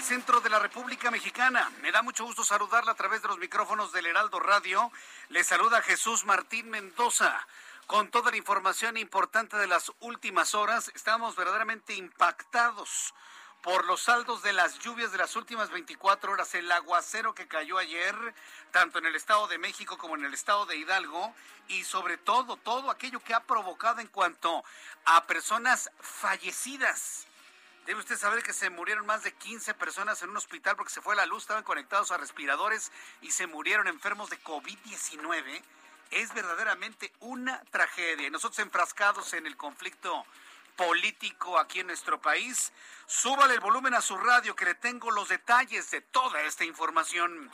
Del centro de la República Mexicana. Me da mucho gusto saludarla a través de los micrófonos del Heraldo Radio. Le saluda Jesús Martín Mendoza. Con toda la información importante de las últimas horas, estamos verdaderamente impactados por los saldos de las lluvias de las últimas 24 horas, el aguacero que cayó ayer, tanto en el Estado de México como en el Estado de Hidalgo, y sobre todo, todo aquello que ha provocado en cuanto a personas fallecidas. Debe usted saber que se murieron más de 15 personas en un hospital porque se fue la luz, estaban conectados a respiradores y se murieron enfermos de COVID-19. Es verdaderamente una tragedia. Nosotros enfrascados en el conflicto político aquí en nuestro país, súbale el volumen a su radio que le tengo los detalles de toda esta información.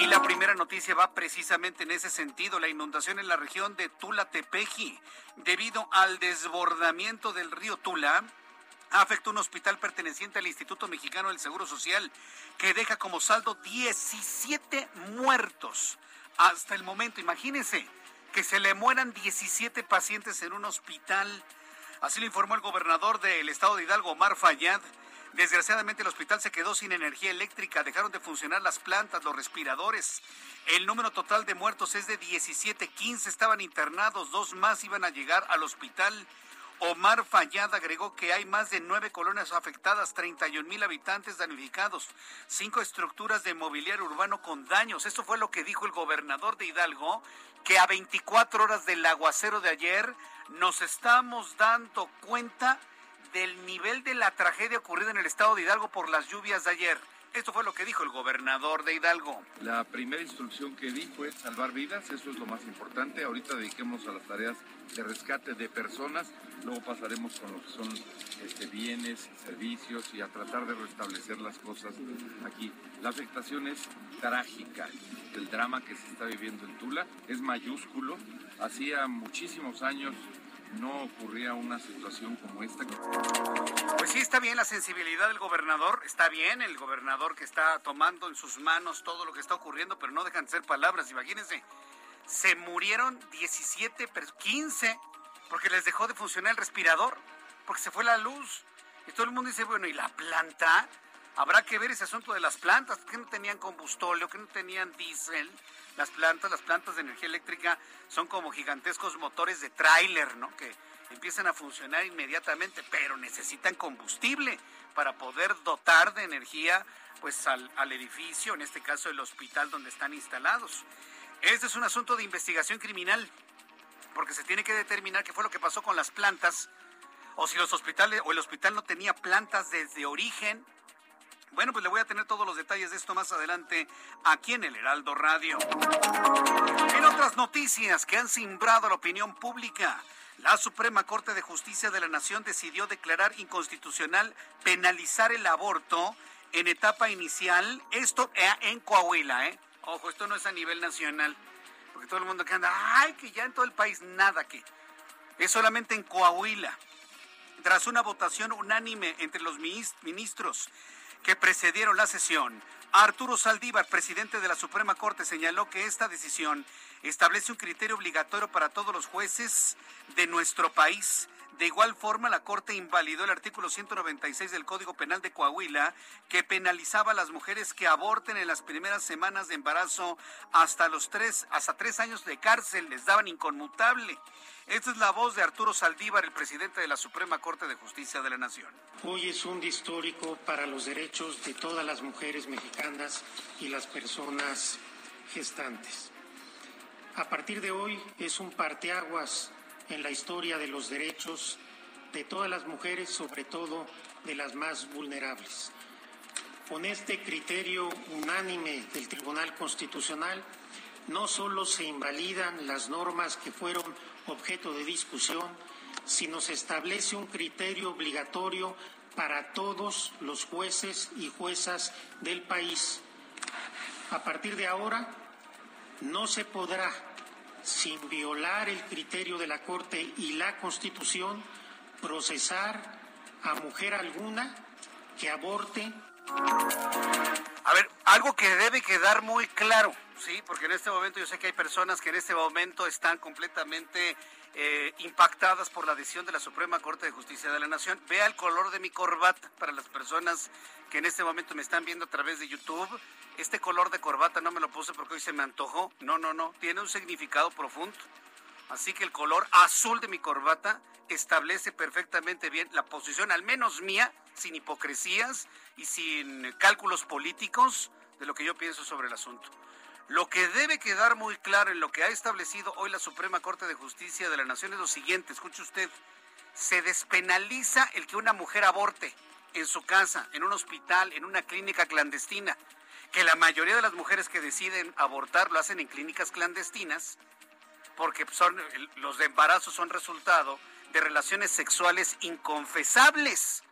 Y la primera noticia va precisamente en ese sentido, la inundación en la región de Tula-Tepeji, debido al desbordamiento del río Tula afectó un hospital perteneciente al Instituto Mexicano del Seguro Social que deja como saldo 17 muertos hasta el momento. Imagínense que se le mueran 17 pacientes en un hospital. Así lo informó el gobernador del estado de Hidalgo, Omar Fayad. Desgraciadamente el hospital se quedó sin energía eléctrica, dejaron de funcionar las plantas, los respiradores. El número total de muertos es de 17, 15 estaban internados, dos más iban a llegar al hospital. Omar Fayad agregó que hay más de nueve colonias afectadas, 31 mil habitantes damnificados, cinco estructuras de mobiliario urbano con daños. Esto fue lo que dijo el gobernador de Hidalgo, que a 24 horas del aguacero de ayer nos estamos dando cuenta del nivel de la tragedia ocurrida en el estado de Hidalgo por las lluvias de ayer. Esto fue lo que dijo el gobernador de Hidalgo. La primera instrucción que di fue salvar vidas, eso es lo más importante. Ahorita dediquemos a las tareas de rescate de personas, luego pasaremos con lo que son este, bienes, servicios y a tratar de restablecer las cosas aquí. La afectación es trágica. El drama que se está viviendo en Tula es mayúsculo. Hacía muchísimos años no ocurría una situación como esta. Pues sí, está bien la sensibilidad del gobernador, está bien el gobernador que está tomando en sus manos todo lo que está ocurriendo, pero no dejan de ser palabras. Imagínense, se murieron 17, 15 porque les dejó de funcionar el respirador, porque se fue la luz. Y todo el mundo dice, bueno, ¿y la planta? Habrá que ver ese asunto de las plantas, que no tenían combustóleo, que no tenían diésel. Las plantas, las plantas de energía eléctrica son como gigantescos motores de tráiler, ¿no? Que empiezan a funcionar inmediatamente, pero necesitan combustible para poder dotar de energía pues al, al edificio, en este caso el hospital donde están instalados. Este es un asunto de investigación criminal, porque se tiene que determinar qué fue lo que pasó con las plantas, o si los hospitales o el hospital no tenía plantas desde origen. Bueno, pues le voy a tener todos los detalles de esto más adelante aquí en el Heraldo Radio. En otras noticias que han simbrado la opinión pública, la Suprema Corte de Justicia de la Nación decidió declarar inconstitucional penalizar el aborto en etapa inicial, esto en Coahuila, ¿eh? Ojo, esto no es a nivel nacional, porque todo el mundo que anda, ay, que ya en todo el país nada que. Es solamente en Coahuila. Tras una votación unánime entre los ministros, que precedieron la sesión, Arturo Saldívar, presidente de la Suprema Corte, señaló que esta decisión establece un criterio obligatorio para todos los jueces de nuestro país. De igual forma, la Corte invalidó el artículo 196 del Código Penal de Coahuila, que penalizaba a las mujeres que aborten en las primeras semanas de embarazo hasta los tres, hasta tres años de cárcel, les daban inconmutable. Esta es la voz de Arturo Saldívar, el presidente de la Suprema Corte de Justicia de la Nación. Hoy es un día histórico para los derechos de todas las mujeres mexicanas y las personas gestantes. A partir de hoy es un parteaguas en la historia de los derechos de todas las mujeres, sobre todo de las más vulnerables. Con este criterio unánime del Tribunal Constitucional, no solo se invalidan las normas que fueron objeto de discusión, sino se establece un criterio obligatorio para todos los jueces y juezas del país. A partir de ahora, no se podrá, sin violar el criterio de la Corte y la Constitución, procesar a mujer alguna que aborte. A ver, algo que debe quedar muy claro Sí, porque en este momento yo sé que hay personas que en este momento están completamente eh, impactadas por la decisión de la Suprema Corte de Justicia de la Nación. Vea el color de mi corbata para las personas que en este momento me están viendo a través de YouTube. Este color de corbata no me lo puse porque hoy se me antojó. No, no, no. Tiene un significado profundo. Así que el color azul de mi corbata establece perfectamente bien la posición, al menos mía, sin hipocresías y sin cálculos políticos, de lo que yo pienso sobre el asunto. Lo que debe quedar muy claro en lo que ha establecido hoy la Suprema Corte de Justicia de la Nación es lo siguiente, escuche usted, se despenaliza el que una mujer aborte en su casa, en un hospital, en una clínica clandestina, que la mayoría de las mujeres que deciden abortar lo hacen en clínicas clandestinas, porque son, los de embarazo son resultado de relaciones sexuales inconfesables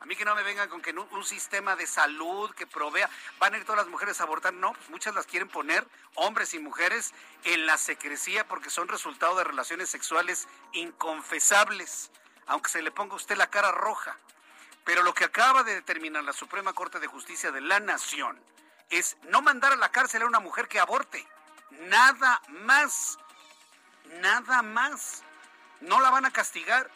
a mí que no me vengan con que un, sistema de salud que provea, van a ir todas las mujeres a abortar. No, pues muchas las quieren poner, hombres y mujeres, en la secrecía porque son resultado de relaciones sexuales inconfesables, aunque se le ponga a usted la cara roja. Pero lo que acaba de determinar la Suprema Corte de Justicia de la Nación es no mandar a la cárcel a una mujer que aborte. Nada más. Nada más. No la van a castigar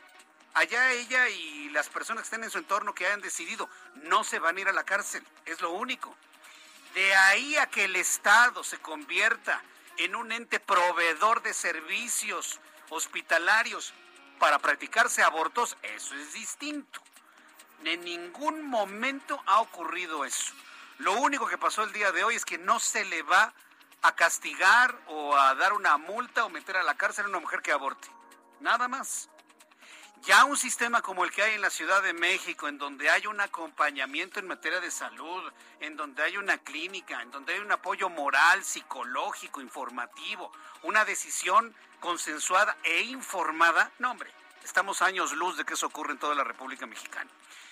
allá ella y las personas que estén en su entorno que hayan decidido no se van a ir a la cárcel, es lo único. De ahí a que el Estado se convierta en un ente proveedor de servicios hospitalarios para practicarse abortos, eso es distinto. En ningún momento ha ocurrido eso. Lo único que pasó el día de hoy es que no se le va a castigar o a dar una multa o meter a la cárcel a una mujer que aborte. Nada más. Ya un sistema como el que hay en la Ciudad de México, en donde hay un acompañamiento en materia de salud, en donde hay una clínica, en donde hay un apoyo moral, psicológico, informativo, una decisión consensuada e informada, no hombre, estamos años luz de que eso ocurre en toda la República Mexicana.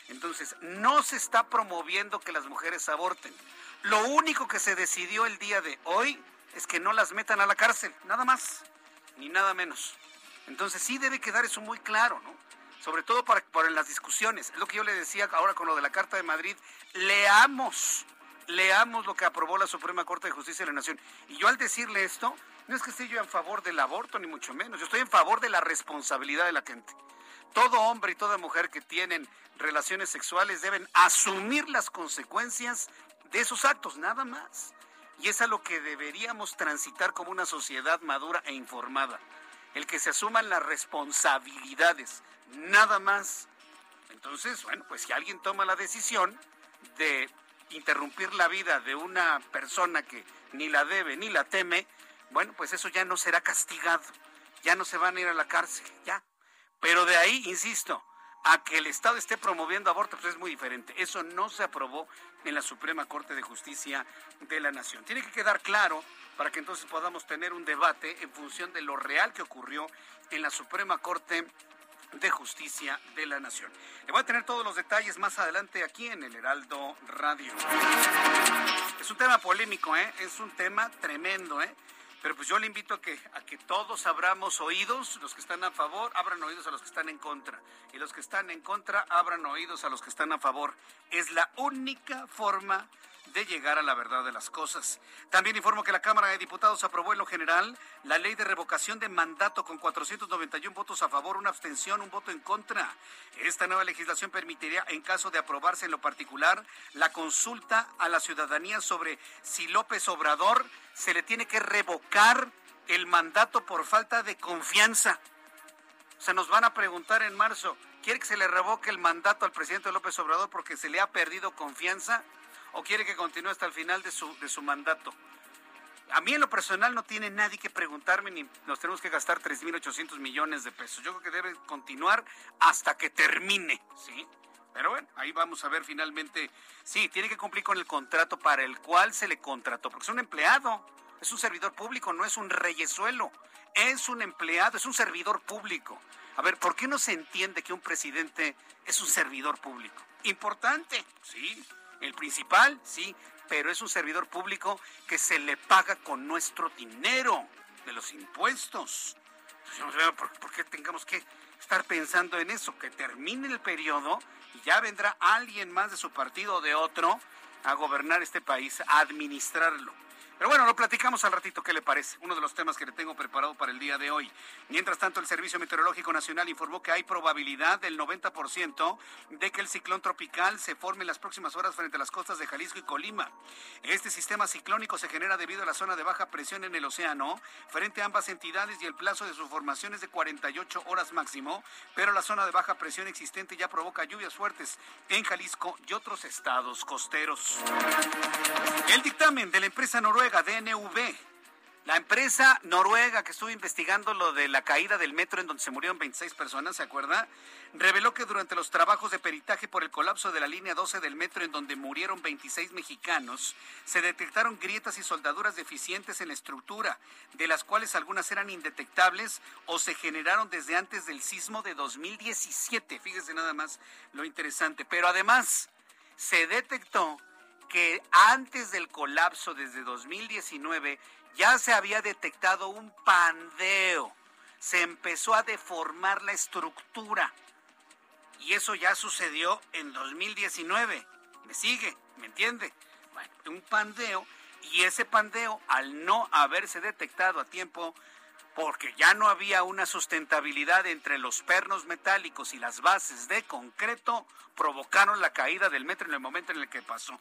Entonces, no se está promoviendo que las mujeres aborten. Lo único que se decidió el día de hoy es que no las metan a la cárcel, nada más, ni nada menos. Entonces sí debe quedar eso muy claro, ¿no? Sobre todo para, para las discusiones. Es lo que yo le decía ahora con lo de la Carta de Madrid. Leamos, leamos lo que aprobó la Suprema Corte de Justicia de la Nación. Y yo al decirle esto, no es que esté yo en favor del aborto, ni mucho menos. Yo estoy en favor de la responsabilidad de la gente. Todo hombre y toda mujer que tienen relaciones sexuales deben asumir las consecuencias de esos actos, nada más. Y es a lo que deberíamos transitar como una sociedad madura e informada el que se asuman las responsabilidades, nada más. Entonces, bueno, pues si alguien toma la decisión de interrumpir la vida de una persona que ni la debe ni la teme, bueno, pues eso ya no será castigado, ya no se van a ir a la cárcel, ya. Pero de ahí, insisto, a que el Estado esté promoviendo aborto, pues es muy diferente. Eso no se aprobó en la Suprema Corte de Justicia de la Nación. Tiene que quedar claro para que entonces podamos tener un debate en función de lo real que ocurrió en la Suprema Corte de Justicia de la Nación. Le voy a tener todos los detalles más adelante aquí en el Heraldo Radio. Es un tema polémico, ¿eh? es un tema tremendo. ¿eh? Pero pues yo le invito a que, a que todos abramos oídos, los que están a favor, abran oídos a los que están en contra. Y los que están en contra, abran oídos a los que están a favor. Es la única forma de llegar a la verdad de las cosas. También informo que la Cámara de Diputados aprobó en lo general la ley de revocación de mandato con 491 votos a favor, una abstención, un voto en contra. Esta nueva legislación permitiría, en caso de aprobarse en lo particular, la consulta a la ciudadanía sobre si López Obrador se le tiene que revocar el mandato por falta de confianza. Se nos van a preguntar en marzo, ¿quiere que se le revoque el mandato al presidente López Obrador porque se le ha perdido confianza? O quiere que continúe hasta el final de su, de su mandato? A mí en lo personal no tiene nadie que preguntarme ni nos tenemos que gastar 3.800 millones de pesos. Yo creo que debe continuar hasta que termine, ¿sí? Pero bueno, ahí vamos a ver finalmente. Sí, tiene que cumplir con el contrato para el cual se le contrató, porque es un empleado, es un servidor público, no es un reyesuelo, es un empleado, es un servidor público. A ver, ¿por qué no se entiende que un presidente es un servidor público? Importante, sí, el principal, sí, pero es un servidor público que se le paga con nuestro dinero, de los impuestos. ¿por, ¿por qué tengamos que estar pensando en eso? Que termine el periodo y ya vendrá alguien más de su partido o de otro a gobernar este país, a administrarlo. Pero bueno, lo platicamos al ratito, ¿qué le parece? Uno de los temas que le tengo preparado para el día de hoy. Mientras tanto, el Servicio Meteorológico Nacional informó que hay probabilidad del 90% de que el ciclón tropical se forme en las próximas horas frente a las costas de Jalisco y Colima. Este sistema ciclónico se genera debido a la zona de baja presión en el océano frente a ambas entidades y el plazo de su formación es de 48 horas máximo, pero la zona de baja presión existente ya provoca lluvias fuertes en Jalisco y otros estados costeros. El dictamen de la empresa noruega DNV. La empresa noruega que estuvo investigando lo de la caída del metro en donde se murieron 26 personas, ¿se acuerda? Reveló que durante los trabajos de peritaje por el colapso de la línea 12 del metro en donde murieron 26 mexicanos, se detectaron grietas y soldaduras deficientes en la estructura, de las cuales algunas eran indetectables o se generaron desde antes del sismo de 2017. Fíjese nada más lo interesante. Pero además, se detectó que antes del colapso, desde 2019, ya se había detectado un pandeo. Se empezó a deformar la estructura. Y eso ya sucedió en 2019. ¿Me sigue? ¿Me entiende? Bueno, un pandeo. Y ese pandeo, al no haberse detectado a tiempo, porque ya no había una sustentabilidad entre los pernos metálicos y las bases de concreto, provocaron la caída del metro en el momento en el que pasó.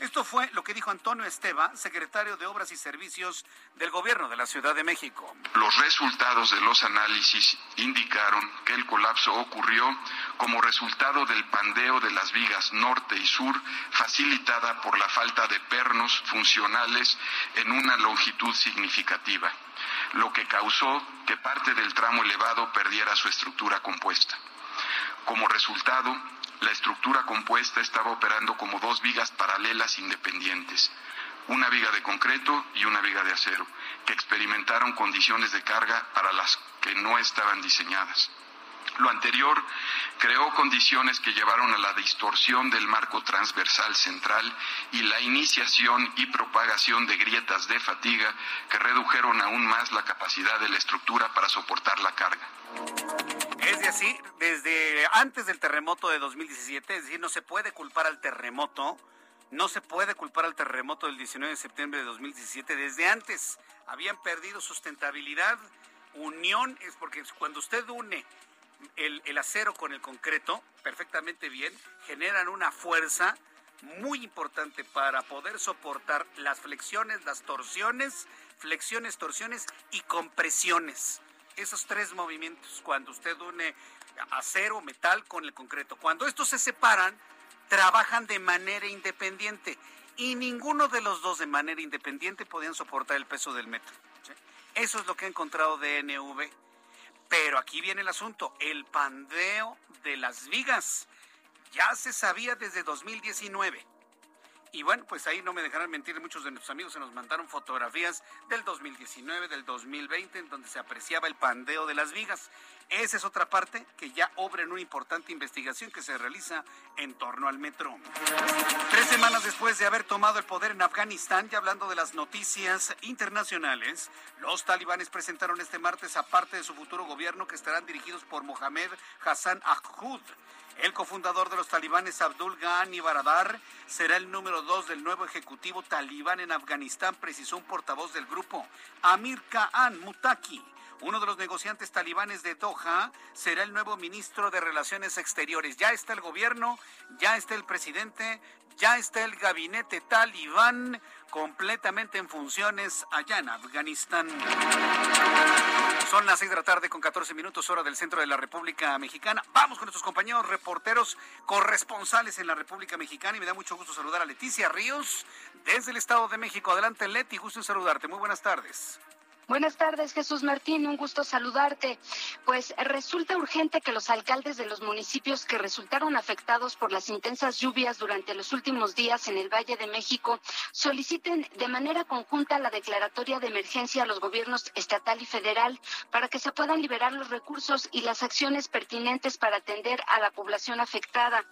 Esto fue lo que dijo Antonio Esteba, secretario de Obras y Servicios del Gobierno de la Ciudad de México. Los resultados de los análisis indicaron que el colapso ocurrió como resultado del pandeo de las vigas norte y sur, facilitada por la falta de pernos funcionales en una longitud significativa lo que causó que parte del tramo elevado perdiera su estructura compuesta. Como resultado, la estructura compuesta estaba operando como dos vigas paralelas independientes, una viga de concreto y una viga de acero, que experimentaron condiciones de carga para las que no estaban diseñadas. Lo anterior creó condiciones que llevaron a la distorsión del marco transversal central y la iniciación y propagación de grietas de fatiga que redujeron aún más la capacidad de la estructura para soportar la carga. Es decir, desde antes del terremoto de 2017, es decir, no se puede culpar al terremoto, no se puede culpar al terremoto del 19 de septiembre de 2017, desde antes habían perdido sustentabilidad, unión, es porque cuando usted une el, acero con el concreto perfectamente bien, generan una fuerza muy importante para poder soportar las flexiones, las torsiones, flexiones, torsiones y compresiones. Esos tres movimientos, cuando usted une acero, metal con el concreto. Cuando estos se separan, trabajan de manera independiente y ninguno de los dos de manera independiente podían soportar el peso del metro. Eso es lo que ha encontrado DNV. Pero aquí viene el asunto, el pandeo de las vigas. Ya se sabía desde 2019. Y bueno, pues ahí no me dejarán mentir, muchos de nuestros amigos se nos mandaron fotografías del 2019, del 2020, en donde se apreciaba el pandeo de las vigas. Esa es otra parte que ya obra en una importante investigación que se realiza en torno al metro. Tres semanas después de haber tomado el poder en Afganistán, ya hablando de las noticias internacionales, los talibanes presentaron este martes a parte de su futuro gobierno que estarán dirigidos por Mohamed Hassan Ahud. El cofundador de los talibanes, Abdul Ghani Baradar, será el número dos del nuevo ejecutivo talibán en Afganistán, precisó un portavoz del grupo, Amir Khan Mutaki. Uno de los negociantes talibanes de Doha será el nuevo ministro de Relaciones Exteriores. Ya está el gobierno, ya está el presidente, ya está el gabinete talibán completamente en funciones allá en Afganistán. Son las seis de la tarde con 14 minutos hora del centro de la República Mexicana. Vamos con nuestros compañeros reporteros corresponsales en la República Mexicana y me da mucho gusto saludar a Leticia Ríos desde el Estado de México. Adelante Leti, gusto en saludarte. Muy buenas tardes. Buenas tardes, Jesús Martín. Un gusto saludarte. Pues resulta urgente que los alcaldes de los municipios que resultaron afectados por las intensas lluvias durante los últimos días en el Valle de México soliciten de manera conjunta la declaratoria de emergencia a los gobiernos estatal y federal para que se puedan liberar los recursos y las acciones pertinentes para atender a la población afectada,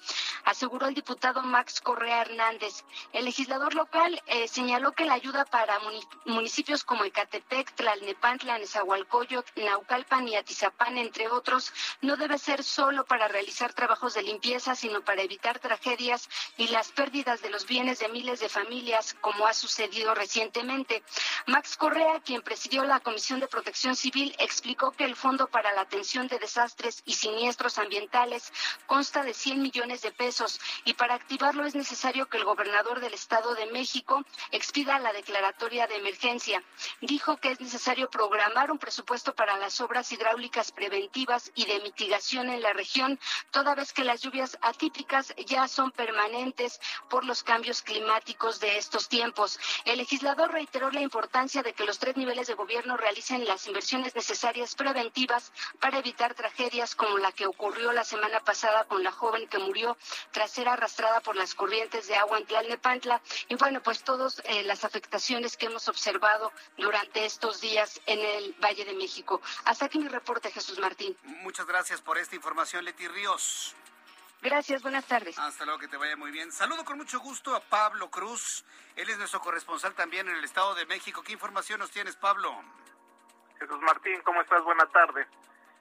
aseguró el diputado Max Correa Hernández. El legislador local eh, señaló que la ayuda para municipios como Ecatepec, Tlalnepantla, Nezahualcóyotl, Naucalpan y Atizapán, entre otros, no debe ser solo para realizar trabajos de limpieza, sino para evitar tragedias y las pérdidas de los bienes de miles de familias, como ha sucedido recientemente. Max Correa, quien presidió la Comisión de Protección Civil, explicó que el Fondo para la Atención de Desastres y Siniestros Ambientales consta de 100 millones de pesos y para activarlo es necesario que el gobernador del Estado de México expida la declaratoria de emergencia. Dijo que es necesario programar un presupuesto para las obras hidráulicas preventivas y de mitigación en la región, toda vez que las lluvias atípicas ya son permanentes por los cambios climáticos de estos tiempos. El legislador reiteró la importancia de que los tres niveles de gobierno realicen las inversiones necesarias preventivas para evitar tragedias como la que ocurrió la semana pasada con la joven que murió tras ser arrastrada por las corrientes de agua en Tlalnepantla. Y bueno, pues todas eh, las afectaciones que hemos observado durante estos días en el Valle de México. Hasta aquí mi reporte, Jesús Martín. Muchas gracias por esta información, Leti Ríos. Gracias, buenas tardes. Hasta luego, que te vaya muy bien. Saludo con mucho gusto a Pablo Cruz. Él es nuestro corresponsal también en el Estado de México. ¿Qué información nos tienes, Pablo? Jesús Martín, ¿cómo estás? Buenas tardes.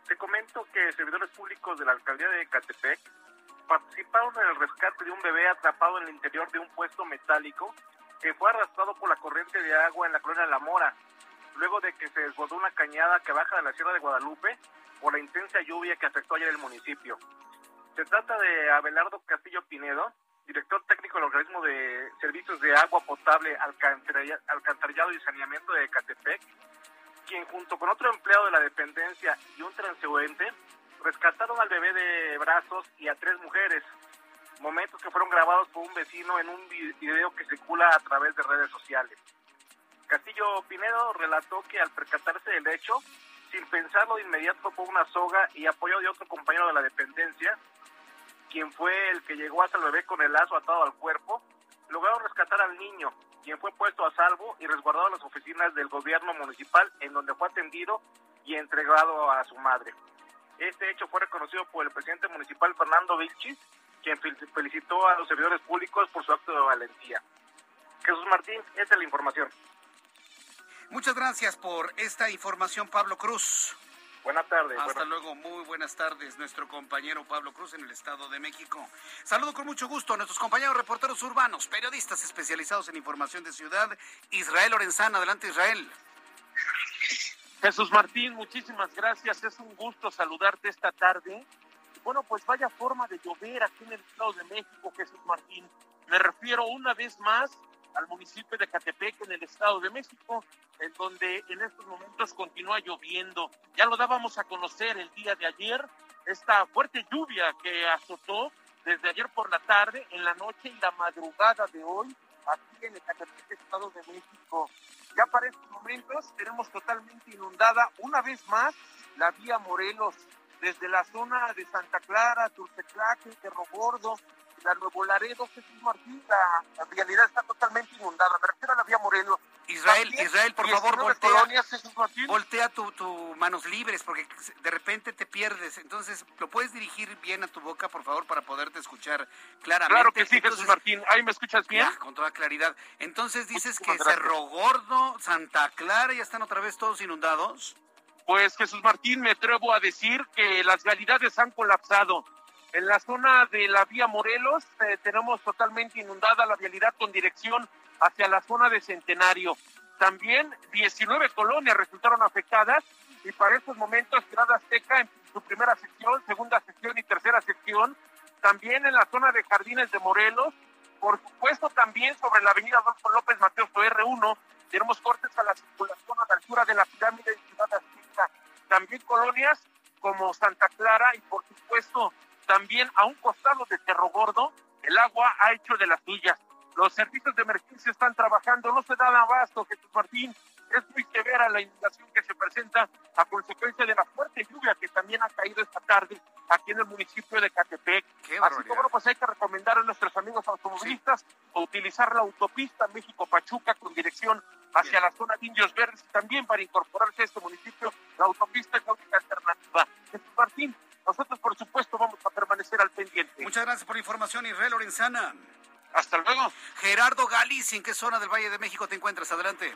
Te comento que servidores públicos de la alcaldía de Catepec participaron en el rescate de un bebé atrapado en el interior de un puesto metálico que fue arrastrado por la corriente de agua en la colonia La Mora luego de que se desbordó una cañada que baja de la Sierra de Guadalupe por la intensa lluvia que afectó ayer el municipio. Se trata de Abelardo Castillo Pinedo, director técnico del organismo de servicios de agua potable, alcantarillado y saneamiento de Catepec, quien junto con otro empleado de la dependencia y un transeúnte rescataron al bebé de brazos y a tres mujeres, momentos que fueron grabados por un vecino en un video que circula a través de redes sociales. Castillo Pinedo relató que al percatarse del hecho, sin pensarlo de inmediato fue una soga y apoyo de otro compañero de la dependencia, quien fue el que llegó hasta el bebé con el lazo atado al cuerpo, lograron rescatar al niño, quien fue puesto a salvo y resguardado en las oficinas del gobierno municipal, en donde fue atendido y entregado a su madre. Este hecho fue reconocido por el presidente municipal Fernando Vilchis, quien felicitó a los servidores públicos por su acto de valentía. Jesús Martín, esta es la información. Muchas gracias por esta información, Pablo Cruz. Buenas tardes. Hasta luego, muy buenas tardes, nuestro compañero Pablo Cruz en el Estado de México. Saludo con mucho gusto a nuestros compañeros reporteros urbanos, periodistas especializados en información de ciudad. Israel Lorenzana, adelante Israel. Jesús Martín, muchísimas gracias. Es un gusto saludarte esta tarde. Bueno, pues vaya forma de llover aquí en el Estado de México, Jesús Martín. Me refiero una vez más al municipio de Catepec en el Estado de México, en donde en estos momentos continúa lloviendo. Ya lo dábamos a conocer el día de ayer, esta fuerte lluvia que azotó desde ayer por la tarde, en la noche y la madrugada de hoy, aquí en el Catepec, Estado de México. Ya para estos momentos tenemos totalmente inundada una vez más la vía Morelos, desde la zona de Santa Clara, Turteclaque, Cerro Gordo, la Nuevo Laredo, Jesús Martín, la, la vialidad está totalmente inundada. Me refiero a la vía Morelos. Israel, También, Israel, por favor, 19 voltea. colonias. Voltea tu, tu manos libres porque de repente te pierdes. Entonces, ¿lo puedes dirigir bien a tu boca, por favor, para poderte escuchar claramente? Claro que sí, Jesús Martín. ¿Ahí me escuchas bien? Ya, con toda claridad. Entonces dices que gracias. Cerro Gordo, Santa Clara, ya están otra vez todos inundados. Pues Jesús Martín, me atrevo a decir que las vialidades han colapsado. En la zona de la vía Morelos eh, tenemos totalmente inundada la vialidad con dirección hacia la zona de Centenario. También 19 colonias resultaron afectadas y para estos momentos Ciudad Azteca en su primera sección, segunda sección y tercera sección. También en la zona de Jardines de Morelos. Por supuesto también sobre la avenida Adolfo López Mateos R1 tenemos cortes a la circulación a la altura de la pirámide de Ciudad Azteca. También colonias como Santa Clara y por supuesto también a un costado de Cerro Gordo, el agua ha hecho de las suyas. Los servicios de emergencia están trabajando, no se dan abasto, Jesús Martín. Es muy severa la inundación que se presenta a consecuencia de la fuerte lluvia que también ha caído esta tarde aquí en el municipio de Catepec. Qué Así barbaridad. que bueno, pues hay que recomendar a nuestros amigos automovilistas utilizar la autopista México-Pachuca con dirección hacia la zona de Indios Verdes también para incorporarse a este municipio, la autopista es la única alternativa. Jesús Martín, nosotros por supuesto vamos a permanecer al pendiente. Muchas gracias por la información, Israel Lorenzana. Hasta luego. Gerardo Galicia, ¿en qué zona del Valle de México te encuentras? Adelante.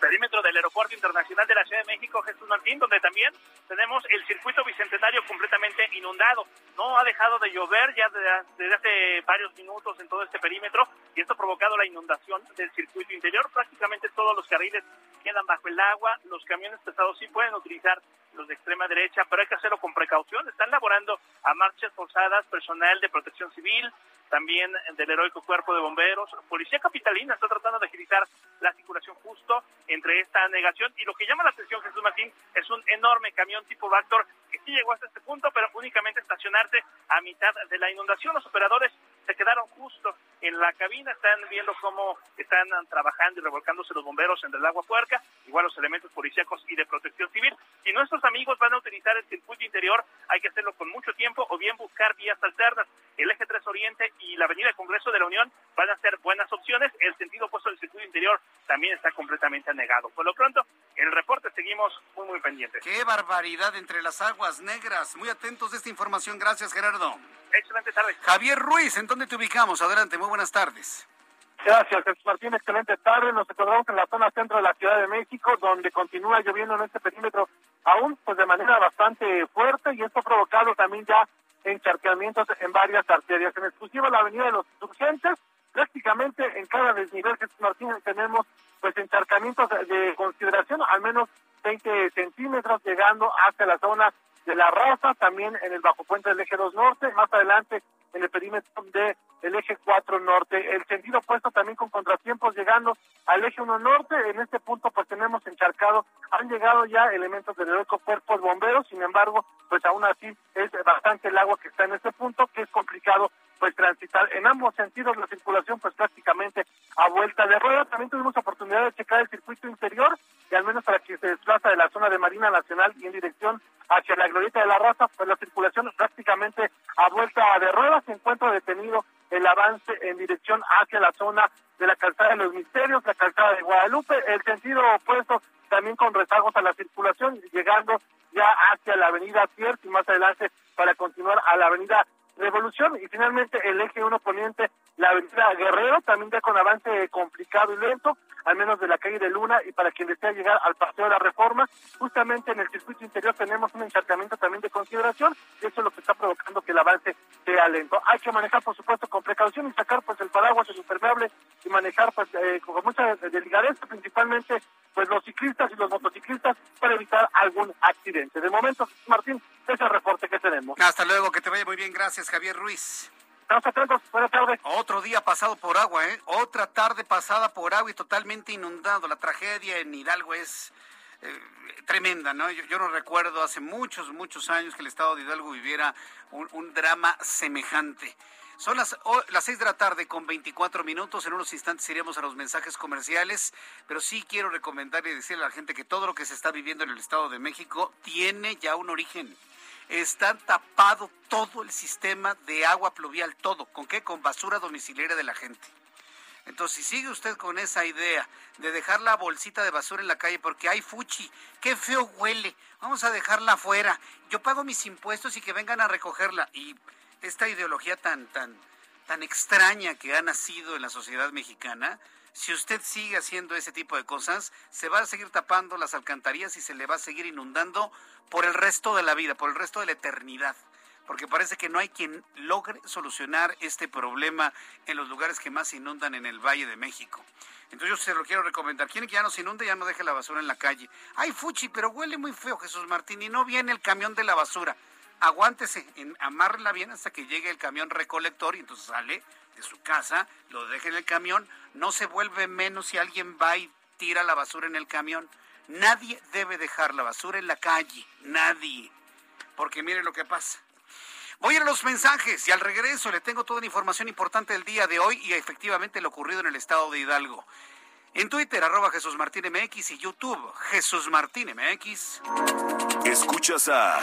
perímetro del Aeropuerto Internacional de la Ciudad de México, Jesús Martín, donde también tenemos el circuito bicentenario completamente inundado. No ha dejado de llover ya de- desde hace varios minutos en todo este perímetro y esto ha provocado la inundación del circuito interior. Prácticamente todos los carriles quedan bajo el agua. Los camiones pesados sí pueden utilizar los de extrema derecha, pero hay que hacerlo con precaución. Están laborando a marchas forzadas personal de protección civil, también del heroico cuerpo de bomberos. Policía Capitalina está tratando de agilizar la circulación justo entre esta negación. Y lo que llama la atención, Jesús Martín, es un enorme camión tipo Vector que sí llegó hasta este punto, pero únicamente estacionarse a mitad de la inundación. Los operadores se quedaron justo en la cabina, están viendo cómo están trabajando y revolcándose los bomberos entre el agua puerca, igual los elementos policíacos y de protección civil. Si nuestros amigos van a utilizar el circuito interior, hay que hacerlo con mucho tiempo o bien buscar vías alternas. El eje 3 Oriente y la avenida Congreso de la Unión van a ser buenas opciones. El sentido opuesto del circuito interior también está completamente negado. Por lo pronto, el reporte seguimos muy, muy pendientes. Qué barbaridad entre las aguas negras. Muy atentos de esta información. Gracias, Gerardo. Excelente tarde. Javier Ruiz, ¿en dónde te ubicamos? Adelante, muy buenas tardes. Gracias, Jesús Martín. Excelente tarde. Nos encontramos en la zona centro de la Ciudad de México, donde continúa lloviendo en este perímetro aún pues de manera bastante fuerte y esto ha provocado también ya encharcamientos en varias arterias. En exclusiva la avenida de los insurgentes, prácticamente en cada desnivel, Jesús Martín, tenemos pues encharcamientos de- de consideración, al menos 20 centímetros, llegando hasta la zona de la raza, también en el bajo puente del eje 2 norte, más adelante en el perímetro de el eje 4 norte, el sentido opuesto también con contratiempos llegando al eje 1 norte, en este punto pues tenemos encharcado, han llegado ya elementos del heroico cuerpo de bomberos, sin embargo, pues aún así es bastante el agua que está en este punto, que es complicado pues transitar. En ambos sentidos la circulación pues prácticamente a vuelta de rueda. También tuvimos oportunidad de checar el circuito interior y al menos para quien se desplaza de la zona de Marina Nacional y en dirección hacia la glorieta de la raza, pues la circulación prácticamente a vuelta de rueda. Se encuentra detenido el avance en dirección hacia la zona de la calzada de los misterios, la calzada de Guadalupe, el sentido opuesto también con rezagos a la circulación, llegando ya hacia la avenida Tiers y más adelante para continuar a la avenida Revolución y finalmente el eje 1 poniente, la avenida Guerrero, también ya con avance complicado y lento, al menos de la calle de Luna y para quien desea llegar al Paseo de la Reforma, justamente en el circuito interior tenemos un encharcamiento también de consideración y eso es lo que está provocando que el avance sea lento. Hay que manejar, por supuesto, con precaución y sacar pues el paraguas, el impermeable y manejar pues eh, con mucha delicadeza, principalmente pues los ciclistas y los motociclistas para evitar algún accidente. De momento, Martín, es el reporte que tenemos. Hasta luego, que te vaya muy bien. Gracias, Javier Ruiz. Atentos. Buenas tardes. Otro día pasado por agua, ¿eh? Otra tarde pasada por agua y totalmente inundado. La tragedia en Hidalgo es eh, tremenda, ¿no? Yo, yo no recuerdo hace muchos, muchos años que el estado de Hidalgo viviera un, un drama semejante. Son las, o- las 6 de la tarde con 24 minutos. En unos instantes iremos a los mensajes comerciales, pero sí quiero recomendar y decirle a la gente que todo lo que se está viviendo en el Estado de México tiene ya un origen. Está tapado todo el sistema de agua pluvial, todo. ¿Con qué? Con basura domiciliaria de la gente. Entonces, si sigue usted con esa idea de dejar la bolsita de basura en la calle porque hay fuchi, qué feo huele, vamos a dejarla afuera. Yo pago mis impuestos y que vengan a recogerla. Y esta ideología tan, tan, tan extraña que ha nacido en la sociedad mexicana, si usted sigue haciendo ese tipo de cosas, se va a seguir tapando las alcantarillas y se le va a seguir inundando por el resto de la vida, por el resto de la eternidad porque parece que no hay quien logre solucionar este problema en los lugares que más se inundan en el Valle de México. Entonces yo se lo quiero recomendar. Quien que ya no se inunde, ya no deje la basura en la calle. Ay, fuchi, pero huele muy feo, Jesús Martín, y no viene el camión de la basura. Aguántese, en, amárrela bien hasta que llegue el camión recolector y entonces sale de su casa, lo deje en el camión. No se vuelve menos si alguien va y tira la basura en el camión. Nadie debe dejar la basura en la calle, nadie. Porque mire lo que pasa Voy a los mensajes y al regreso le tengo toda la información importante del día de hoy y efectivamente lo ocurrido en el estado de Hidalgo. En Twitter, arroba Jesús Martín MX y YouTube, Jesús Martín MX. Escuchas a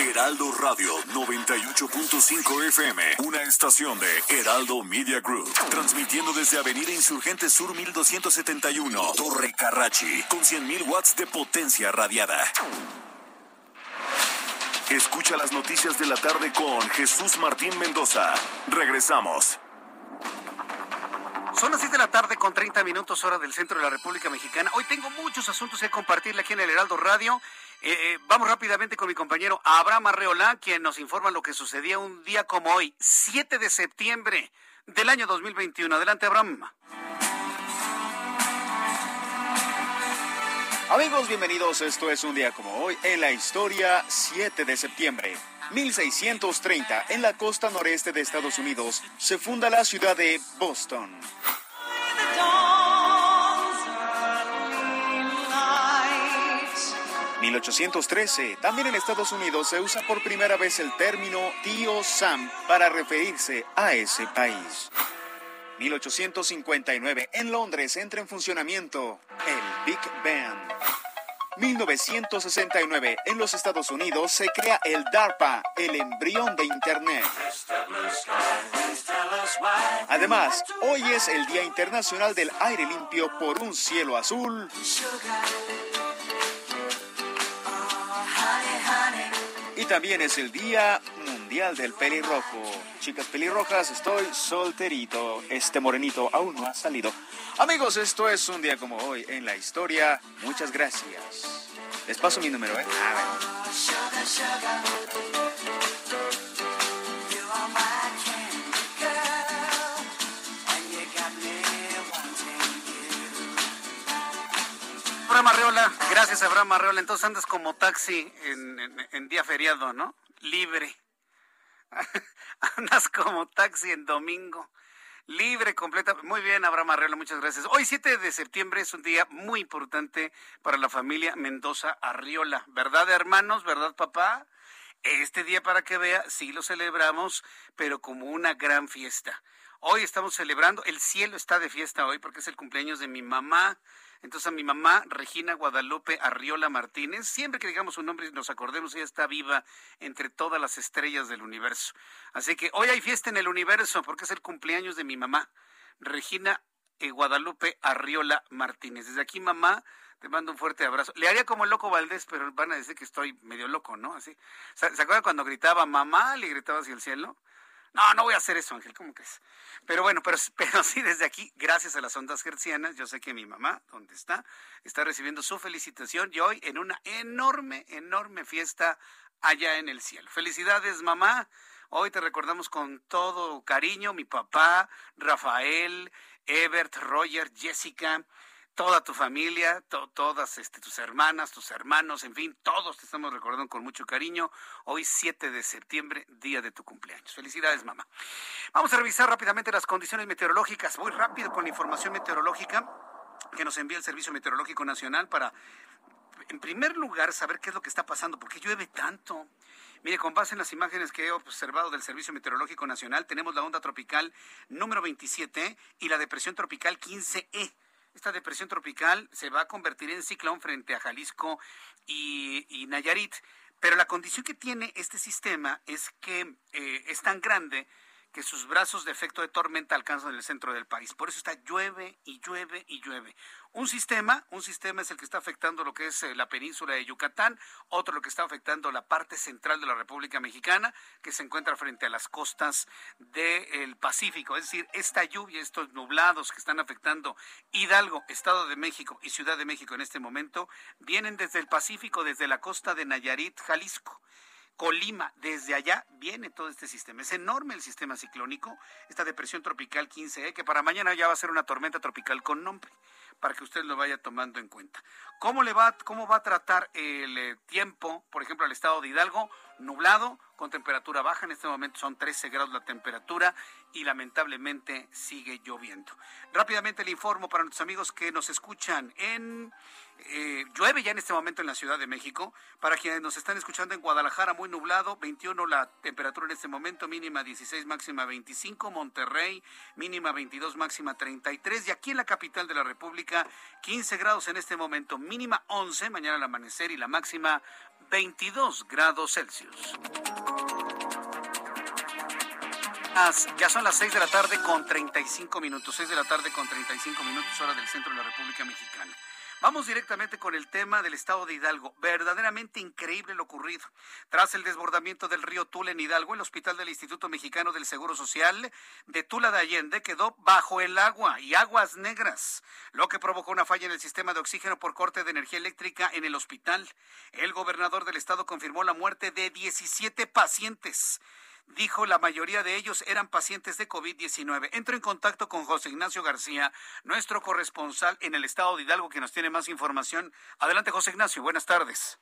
Heraldo Radio 98.5 FM, una estación de Heraldo Media Group, transmitiendo desde Avenida Insurgente Sur 1271, Torre Carrachi, con 100.000 watts de potencia radiada. Escucha las noticias de la tarde con Jesús Martín Mendoza. Regresamos. Son las 7 de la tarde con 30 minutos hora del centro de la República Mexicana. Hoy tengo muchos asuntos que compartirle aquí en el Heraldo Radio. Eh, eh, vamos rápidamente con mi compañero Abraham Arreola, quien nos informa lo que sucedía un día como hoy, 7 de septiembre del año 2021. Adelante, Abraham. Amigos, bienvenidos. Esto es un día como hoy en la historia 7 de septiembre. 1630, en la costa noreste de Estados Unidos, se funda la ciudad de Boston. 1813, también en Estados Unidos se usa por primera vez el término tío Sam para referirse a ese país. 1859, en Londres entra en funcionamiento el Big Bang. 1969, en los Estados Unidos se crea el DARPA, el embrión de Internet. Además, hoy es el Día Internacional del Aire Limpio por un cielo azul. También es el Día Mundial del Pelirrojo. Chicas pelirrojas, estoy solterito. Este morenito aún no ha salido. Amigos, esto es un día como hoy en la historia. Muchas gracias. Les paso mi número, ¿eh? Abraham Arreola, gracias Abraham Arreola. Entonces andas como taxi en, día feriado, ¿no? Libre. andas como taxi en domingo. Libre, completa. Muy bien, Abraham Arreola, muchas gracias. Hoy, 7 de septiembre, es un día muy importante para la familia Mendoza Arriola. ¿Verdad, hermanos? ¿Verdad, papá? Este día, para que vea, sí lo celebramos, pero como una gran fiesta. Hoy estamos celebrando, el cielo está de fiesta hoy porque es el cumpleaños de mi mamá. Entonces a mi mamá, Regina Guadalupe Arriola Martínez, siempre que digamos su nombre y nos acordemos, ella está viva entre todas las estrellas del universo. Así que hoy hay fiesta en el universo porque es el cumpleaños de mi mamá, Regina eh, Guadalupe Arriola Martínez. Desde aquí, mamá, te mando un fuerte abrazo. Le haría como el loco Valdés, pero van a decir que estoy medio loco, ¿no? Así. ¿Se acuerdan cuando gritaba mamá? Le gritaba hacia el cielo. No, no voy a hacer eso, Ángel, ¿cómo crees? Pero bueno, pero, pero sí, desde aquí, gracias a las ondas gercianas, yo sé que mi mamá, donde está, está recibiendo su felicitación y hoy en una enorme, enorme fiesta allá en el cielo. Felicidades, mamá. Hoy te recordamos con todo cariño, mi papá, Rafael, Ebert, Roger, Jessica, toda tu familia, todas este, tus hermanas, tus hermanos, en fin, todos te estamos recordando con mucho cariño. Hoy 7 de septiembre, día de tu cumpleaños. Felicidades, mamá. Vamos a revisar rápidamente las condiciones meteorológicas, muy rápido con la información meteorológica. que nos envía el Servicio Meteorológico Nacional para, en primer lugar, saber qué es lo que está pasando, porque llueve tanto. Mire, con base en las imágenes que he observado del Servicio Meteorológico Nacional, tenemos la onda tropical número 27 y la depresión tropical 15E. Esta depresión tropical se va a convertir en ciclón frente a Jalisco y, Nayarit. Pero la condición que tiene este sistema es que eh, es tan grande que sus brazos de efecto de tormenta alcanzan el centro del país. Por eso está llueve y llueve y llueve. Un sistema, un sistema es el que está afectando lo que es eh, la península de Yucatán, otro lo que está afectando la parte central de la República Mexicana, que se encuentra frente a las costas del Pacífico. Es decir, esta lluvia, estos nublados que están afectando Hidalgo, Estado de México y Ciudad de México en este momento, vienen desde el Pacífico, desde la costa de Nayarit, Jalisco. Colima, desde allá viene todo este sistema. Es enorme el sistema ciclónico, esta depresión tropical 15E, que para mañana ya va a ser una tormenta tropical con nombre para que usted lo vaya tomando en cuenta. ¿Cómo, le va, cómo va a tratar el eh, tiempo, por ejemplo, al estado de Hidalgo? Nublado, con temperatura baja, en este momento son 13 grados la temperatura y lamentablemente sigue lloviendo. Rápidamente le informo para nuestros amigos que nos escuchan en eh, llueve ya en este momento en la Ciudad de México. Para quienes nos están escuchando en Guadalajara, muy nublado, 21 la temperatura en este momento, mínima 16, máxima 25. Monterrey, mínima 22, máxima 33. Y aquí en la capital de la República, 15 grados en este momento, mínima 11, mañana al amanecer y la máxima 22 grados Celsius. ya son las 6 de la tarde con 35 minutos, 6 de la tarde con 35 minutos hora del centro de la República Mexicana. Vamos directamente con el tema del estado de Hidalgo. Verdaderamente increíble lo ocurrido. Tras el desbordamiento del río Tula en Hidalgo, el hospital del Instituto Mexicano del Seguro Social de Tula de Allende quedó bajo el agua y aguas negras, lo que provocó una falla en el sistema de oxígeno por corte de energía eléctrica en el hospital. El gobernador del estado confirmó la muerte de 17 pacientes dijo la mayoría de ellos eran pacientes de COVID-19. Entro en contacto con José Ignacio García, nuestro corresponsal en el estado de Hidalgo, que nos tiene más información. Adelante, José Ignacio, buenas tardes.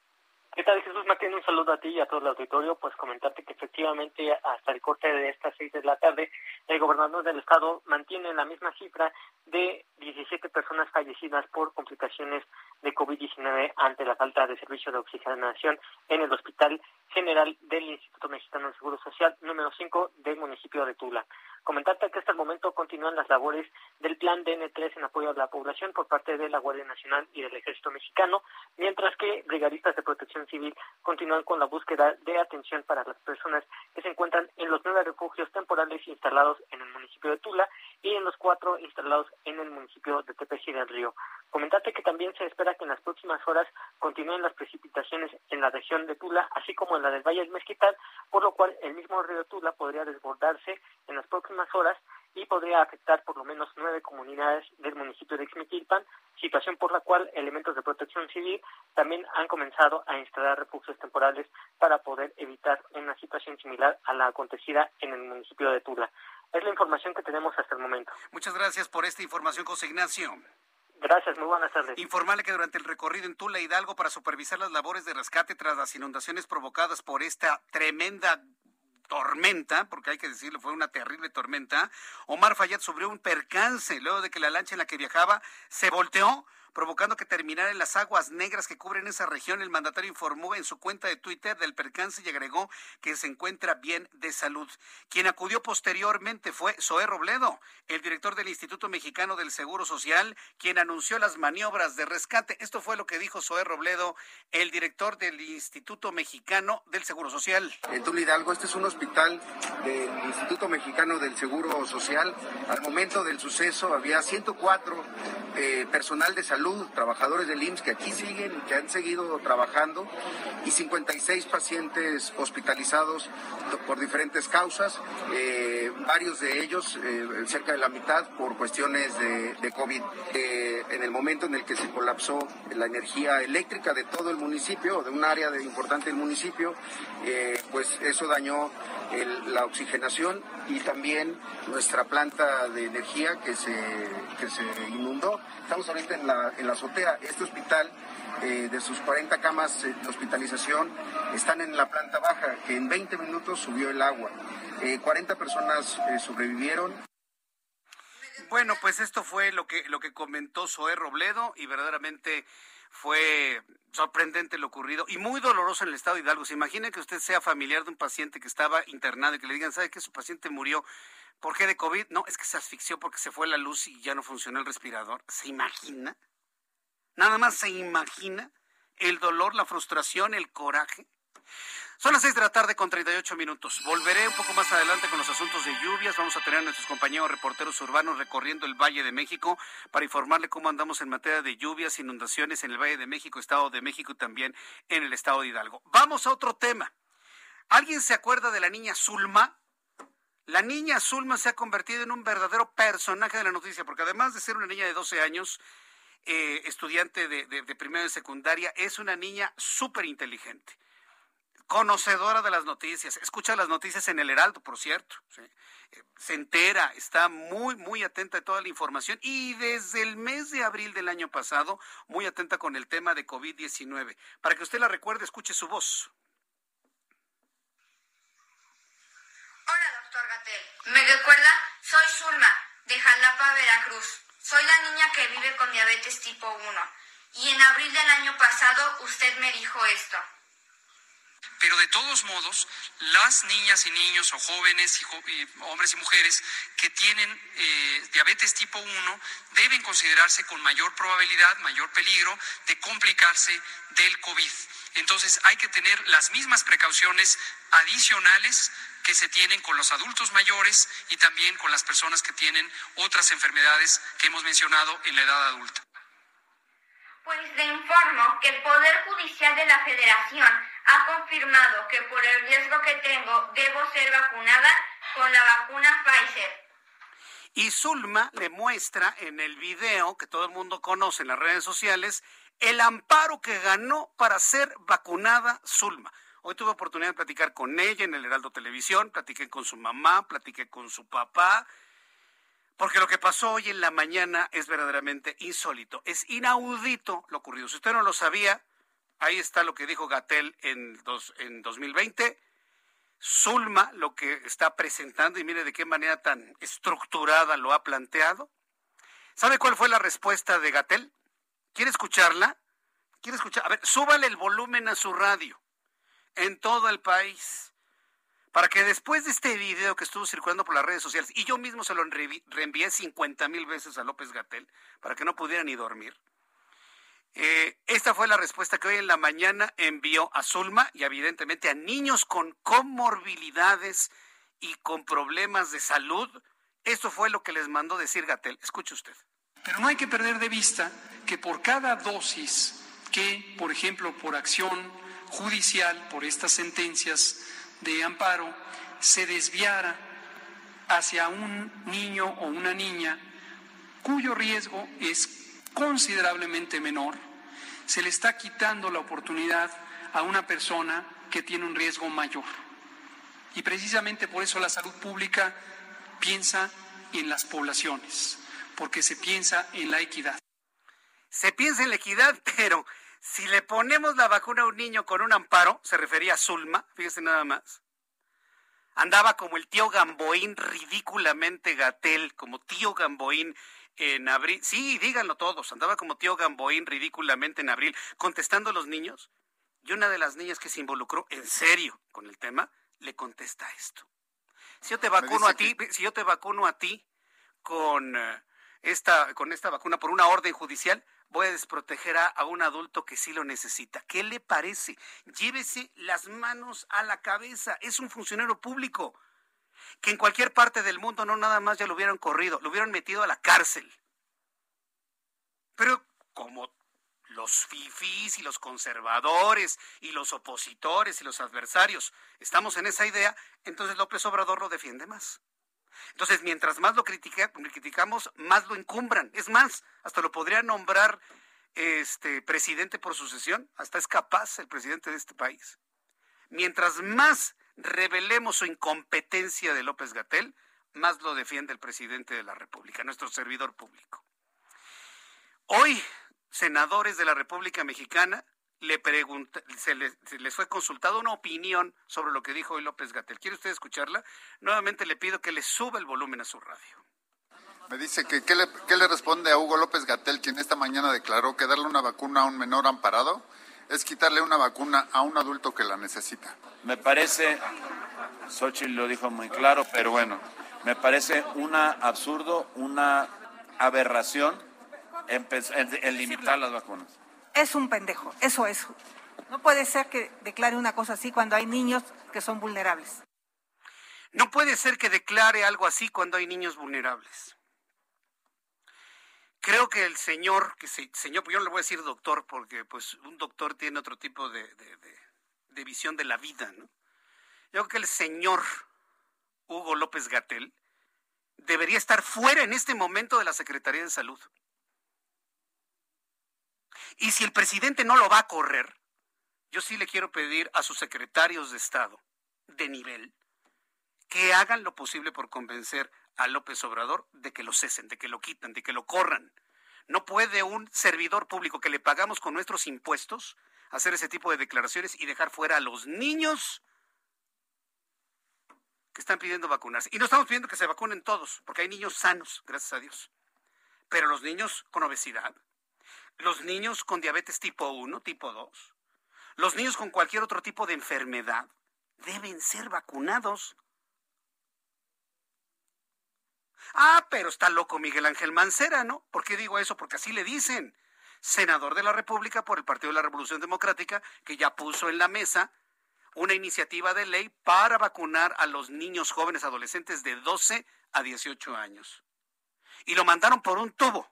¿Qué tal, Jesús Martín? Un saludo a ti y a todo el auditorio. Pues comentarte que efectivamente hasta el corte de estas seis de la tarde, el gobernador del estado mantiene la misma cifra de 17 personas fallecidas por complicaciones de COVID-19 ante la falta de servicio de oxigenación en el Hospital General del Instituto Mexicano del Seguro Social número 5 del municipio de Tula. Comentarte que hasta el momento continúan las labores del plan DN3 en apoyo a la población por parte de la Guardia Nacional y del Ejército Mexicano, mientras que brigadistas de protección civil continúan con la búsqueda de atención para las personas que se encuentran en los nueve refugios temporales instalados en el municipio de Tula y en los cuatro instalados en el municipio de Tepeji del Río. Comentarte que también se espera que en las próximas horas continúen las precipitaciones en la región de Tula, así como en la del Valle del Mezquital, por lo cual el mismo río Tula podría desbordarse en las próximas horas y podría afectar por lo menos nueve comunidades del municipio de Xmiquilpan, situación por la cual elementos de protección civil también han comenzado a instalar refugios temporales para poder evitar una situación similar a la acontecida en el municipio de Tula. Es la información que tenemos hasta el momento. Muchas gracias por esta información, José Ignacio. Gracias, muy buenas tardes. Informarle que durante el recorrido en Tula Hidalgo para supervisar las labores de rescate tras las inundaciones provocadas por esta tremenda tormenta, porque hay que decirlo, fue una terrible tormenta, Omar Fayad sufrió un percance luego de que la lancha en la que viajaba se volteó provocando que terminara en las aguas negras que cubren esa región. El mandatario informó en su cuenta de Twitter del percance y agregó que se encuentra bien de salud. Quien acudió posteriormente fue Zoé Robledo, el director del Instituto Mexicano del Seguro Social, quien anunció las maniobras de rescate. Esto fue lo que dijo Zoé Robledo, el director del Instituto Mexicano del Seguro Social. En Tula Hidalgo, este es un hospital del Instituto Mexicano del Seguro Social. Al momento del suceso había 104 eh, personal de salud trabajadores del IMSS que aquí siguen que han seguido trabajando, y 56 pacientes hospitalizados por diferentes causas, eh, varios de ellos, eh, cerca de la mitad, por cuestiones de, COVID. Eh, en el momento en el que se colapsó la energía eléctrica de todo el municipio, de un área de, importante del municipio, pues eso dañó la oxigenación y también nuestra planta de energía que se, que se inundó. Estamos ahorita en la, en la azotea. Este hospital, eh, de sus 40 camas de hospitalización, están en la planta baja, que en 20 minutos subió el agua. 40 eh, personas eh, sobrevivieron. Bueno, pues esto fue lo que, lo que comentó Zoé Robledo y verdaderamente fue sorprendente lo ocurrido y muy doloroso en el estado de Hidalgo. Se imagina que usted sea familiar de un paciente que estaba internado y que le digan, ¿sabe que su paciente murió? ¿Por qué de COVID? No, es que se asfixió porque se fue la luz y ya no funcionó el respirador. ¿Se imagina? Nada más se imagina el dolor, la frustración, el coraje. Son las 6 de la tarde con 38 minutos. Volveré un poco más adelante con los asuntos de lluvias. Vamos a tener a nuestros compañeros reporteros urbanos recorriendo el Valle de México para informarle cómo andamos en materia de lluvias, inundaciones en el Valle de México, Estado de México y también en el Estado de Hidalgo. Vamos a otro tema. ¿Alguien se acuerda de la niña Zulma? La niña Zulma se ha convertido en un verdadero personaje de la noticia, porque además de ser una niña de 12 años, eh, estudiante de, de, de primera y secundaria, es una niña súper inteligente conocedora de las noticias, escucha las noticias en el Heraldo, por cierto, eh, se entera, está muy, muy atenta a toda la información y desde el mes de abril del año pasado, muy atenta con el tema de COVID-19. Para que usted la recuerde, escuche su voz. Hola, doctor Gatel. ¿Me recuerda? Soy Zulma, de Jalapa, Veracruz. Soy la niña que vive con diabetes tipo 1. Y en abril del año pasado usted me dijo esto. Pero de todos modos, las niñas y niños o jóvenes y, hombres y mujeres que tienen eh, diabetes tipo 1 deben considerarse con mayor probabilidad, mayor peligro de complicarse del COVID. Entonces hay que tener las mismas precauciones adicionales que se tienen con los adultos mayores y también con las personas que tienen otras enfermedades que hemos mencionado en la edad adulta. Pues le informo que el Poder Judicial de la Federación ha confirmado que por el riesgo que tengo debo ser vacunada con la vacuna Pfizer. Y Zulma le muestra en el video que todo el mundo conoce en las redes sociales el amparo que ganó para ser vacunada Zulma. Hoy tuve oportunidad de platicar con ella en el Heraldo Televisión, platiqué con su mamá, platiqué con su papá, porque lo que pasó hoy en la mañana es verdaderamente insólito, es inaudito lo ocurrido. Si usted no lo sabía, ahí está lo que dijo Gatel en, dos, en 2020. Zulma lo que está presentando y mire de qué manera tan estructurada lo ha planteado. ¿Sabe cuál fue la respuesta de Gatel? ¿Quiere escucharla? ¿Quiere escuchar? A ver, súbale el volumen a su radio en todo el país para que después de este video que estuvo circulando por las redes sociales, y yo mismo se lo reenvié 50 mil veces a López Gatel para que no pudiera ni dormir, eh, esta fue la respuesta que hoy en la mañana envió a Zulma y evidentemente a niños con comorbilidades y con problemas de salud. Esto fue lo que les mandó decir Gatel. Escuche usted. Pero no hay que perder de vista que por cada dosis que, por ejemplo, por acción judicial, por estas sentencias de amparo, se desviara hacia un niño o una niña cuyo riesgo es considerablemente menor, se le está quitando la oportunidad a una persona que tiene un riesgo mayor. Y precisamente por eso la salud pública piensa en las poblaciones, porque se piensa en la equidad. Se piensa en la equidad, pero si le ponemos la vacuna a un niño con un amparo, se refería a Zulma, fíjese nada más. Andaba como el tío Gamboín, ridículamente gatel, como tío Gamboín en abril. Sí, díganlo todos. Andaba como tío Gamboín ridículamente en abril contestando a los niños. Y una de las niñas que se involucró en serio con el tema le contesta esto. Si yo te vacuno a ti, si yo te vacuno a ti con eh, esta con esta vacuna por una orden judicial, voy a desproteger a, a, un adulto que sí lo necesita. ¿Qué le parece? Llévese las manos a la cabeza. Es un funcionario público que en cualquier parte del mundo no nada más ya lo hubieran corrido, lo hubieran metido a la cárcel. Pero como los fifís y los conservadores y los opositores y los adversarios estamos en esa idea, entonces López Obrador lo defiende más. Entonces, mientras más lo critica, criticamos, más lo encumbran. Es más, hasta lo podría nombrar este presidente por sucesión, hasta es capaz el presidente de este país. Mientras más revelemos su incompetencia de López Gatel, más lo defiende el presidente de la República, nuestro servidor público. Hoy, senadores de la República Mexicana le pregunta, se, les, fue consultada una opinión sobre lo que dijo hoy López Gatel. ¿Quiere usted escucharla? Nuevamente le pido que le suba el volumen a su radio. Me dice que ¿qué le, qué le responde a Hugo López Gatel, quien esta mañana declaró que darle una vacuna a un menor amparado es quitarle una vacuna a un adulto que la necesita. Me parece, Xochitl lo dijo muy claro, pero bueno, me parece una absurdo, una aberración en, en- en limitar las vacunas. Es un pendejo, eso es. No puede ser que declare una cosa así cuando hay niños que son vulnerables. No puede ser que declare algo así cuando hay niños vulnerables. Creo que el señor, que se, señor, yo no le voy a decir doctor, porque pues un doctor tiene otro tipo de- de visión de la vida, ¿no? Yo creo que el señor Hugo López Gatel debería estar fuera en este momento de la Secretaría de Salud. Y si el presidente no lo va a correr, yo sí le quiero pedir a sus secretarios de Estado de nivel que hagan lo posible por convencer a López Obrador de que lo cesen, de que lo quitan, de que lo corran. No puede un servidor público que le pagamos con nuestros impuestos hacer ese tipo de declaraciones y dejar fuera a los niños que están pidiendo vacunarse. Y no estamos pidiendo que se vacunen todos, porque hay niños sanos, gracias a Dios. Pero los niños con obesidad, los niños con diabetes tipo 1, tipo 2, los niños con cualquier otro tipo de enfermedad deben ser vacunados. Ah, pero está loco Miguel Ángel Mancera, ¿no? ¿Por qué digo eso? Porque así le dicen. Senador de la República por el Partido de la Revolución Democrática, que ya puso en la mesa una iniciativa de ley para vacunar a los niños jóvenes adolescentes de 12 a 18 años. Y lo mandaron por un tubo.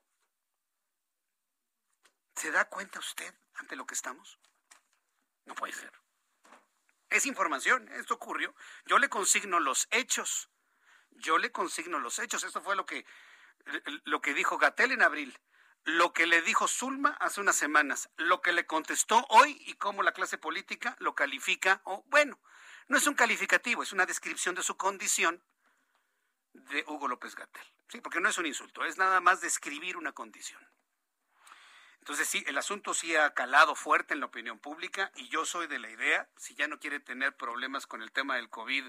¿Se da cuenta usted ante lo que estamos? No puede ser. Es información, esto ocurrió. Yo le consigno los hechos. Yo le consigno los hechos. Esto fue lo que, lo que dijo Gatel en abril, lo que le dijo Zulma hace unas semanas, lo que le contestó hoy y cómo la clase política lo califica. O bueno, no es un calificativo, es una descripción de su condición de Hugo López Gatel. Sí, porque no es un insulto, es nada más describir una condición. Entonces sí, el asunto sí ha calado fuerte en la opinión pública y yo soy de la idea, si ya no quiere tener problemas con el tema del COVID,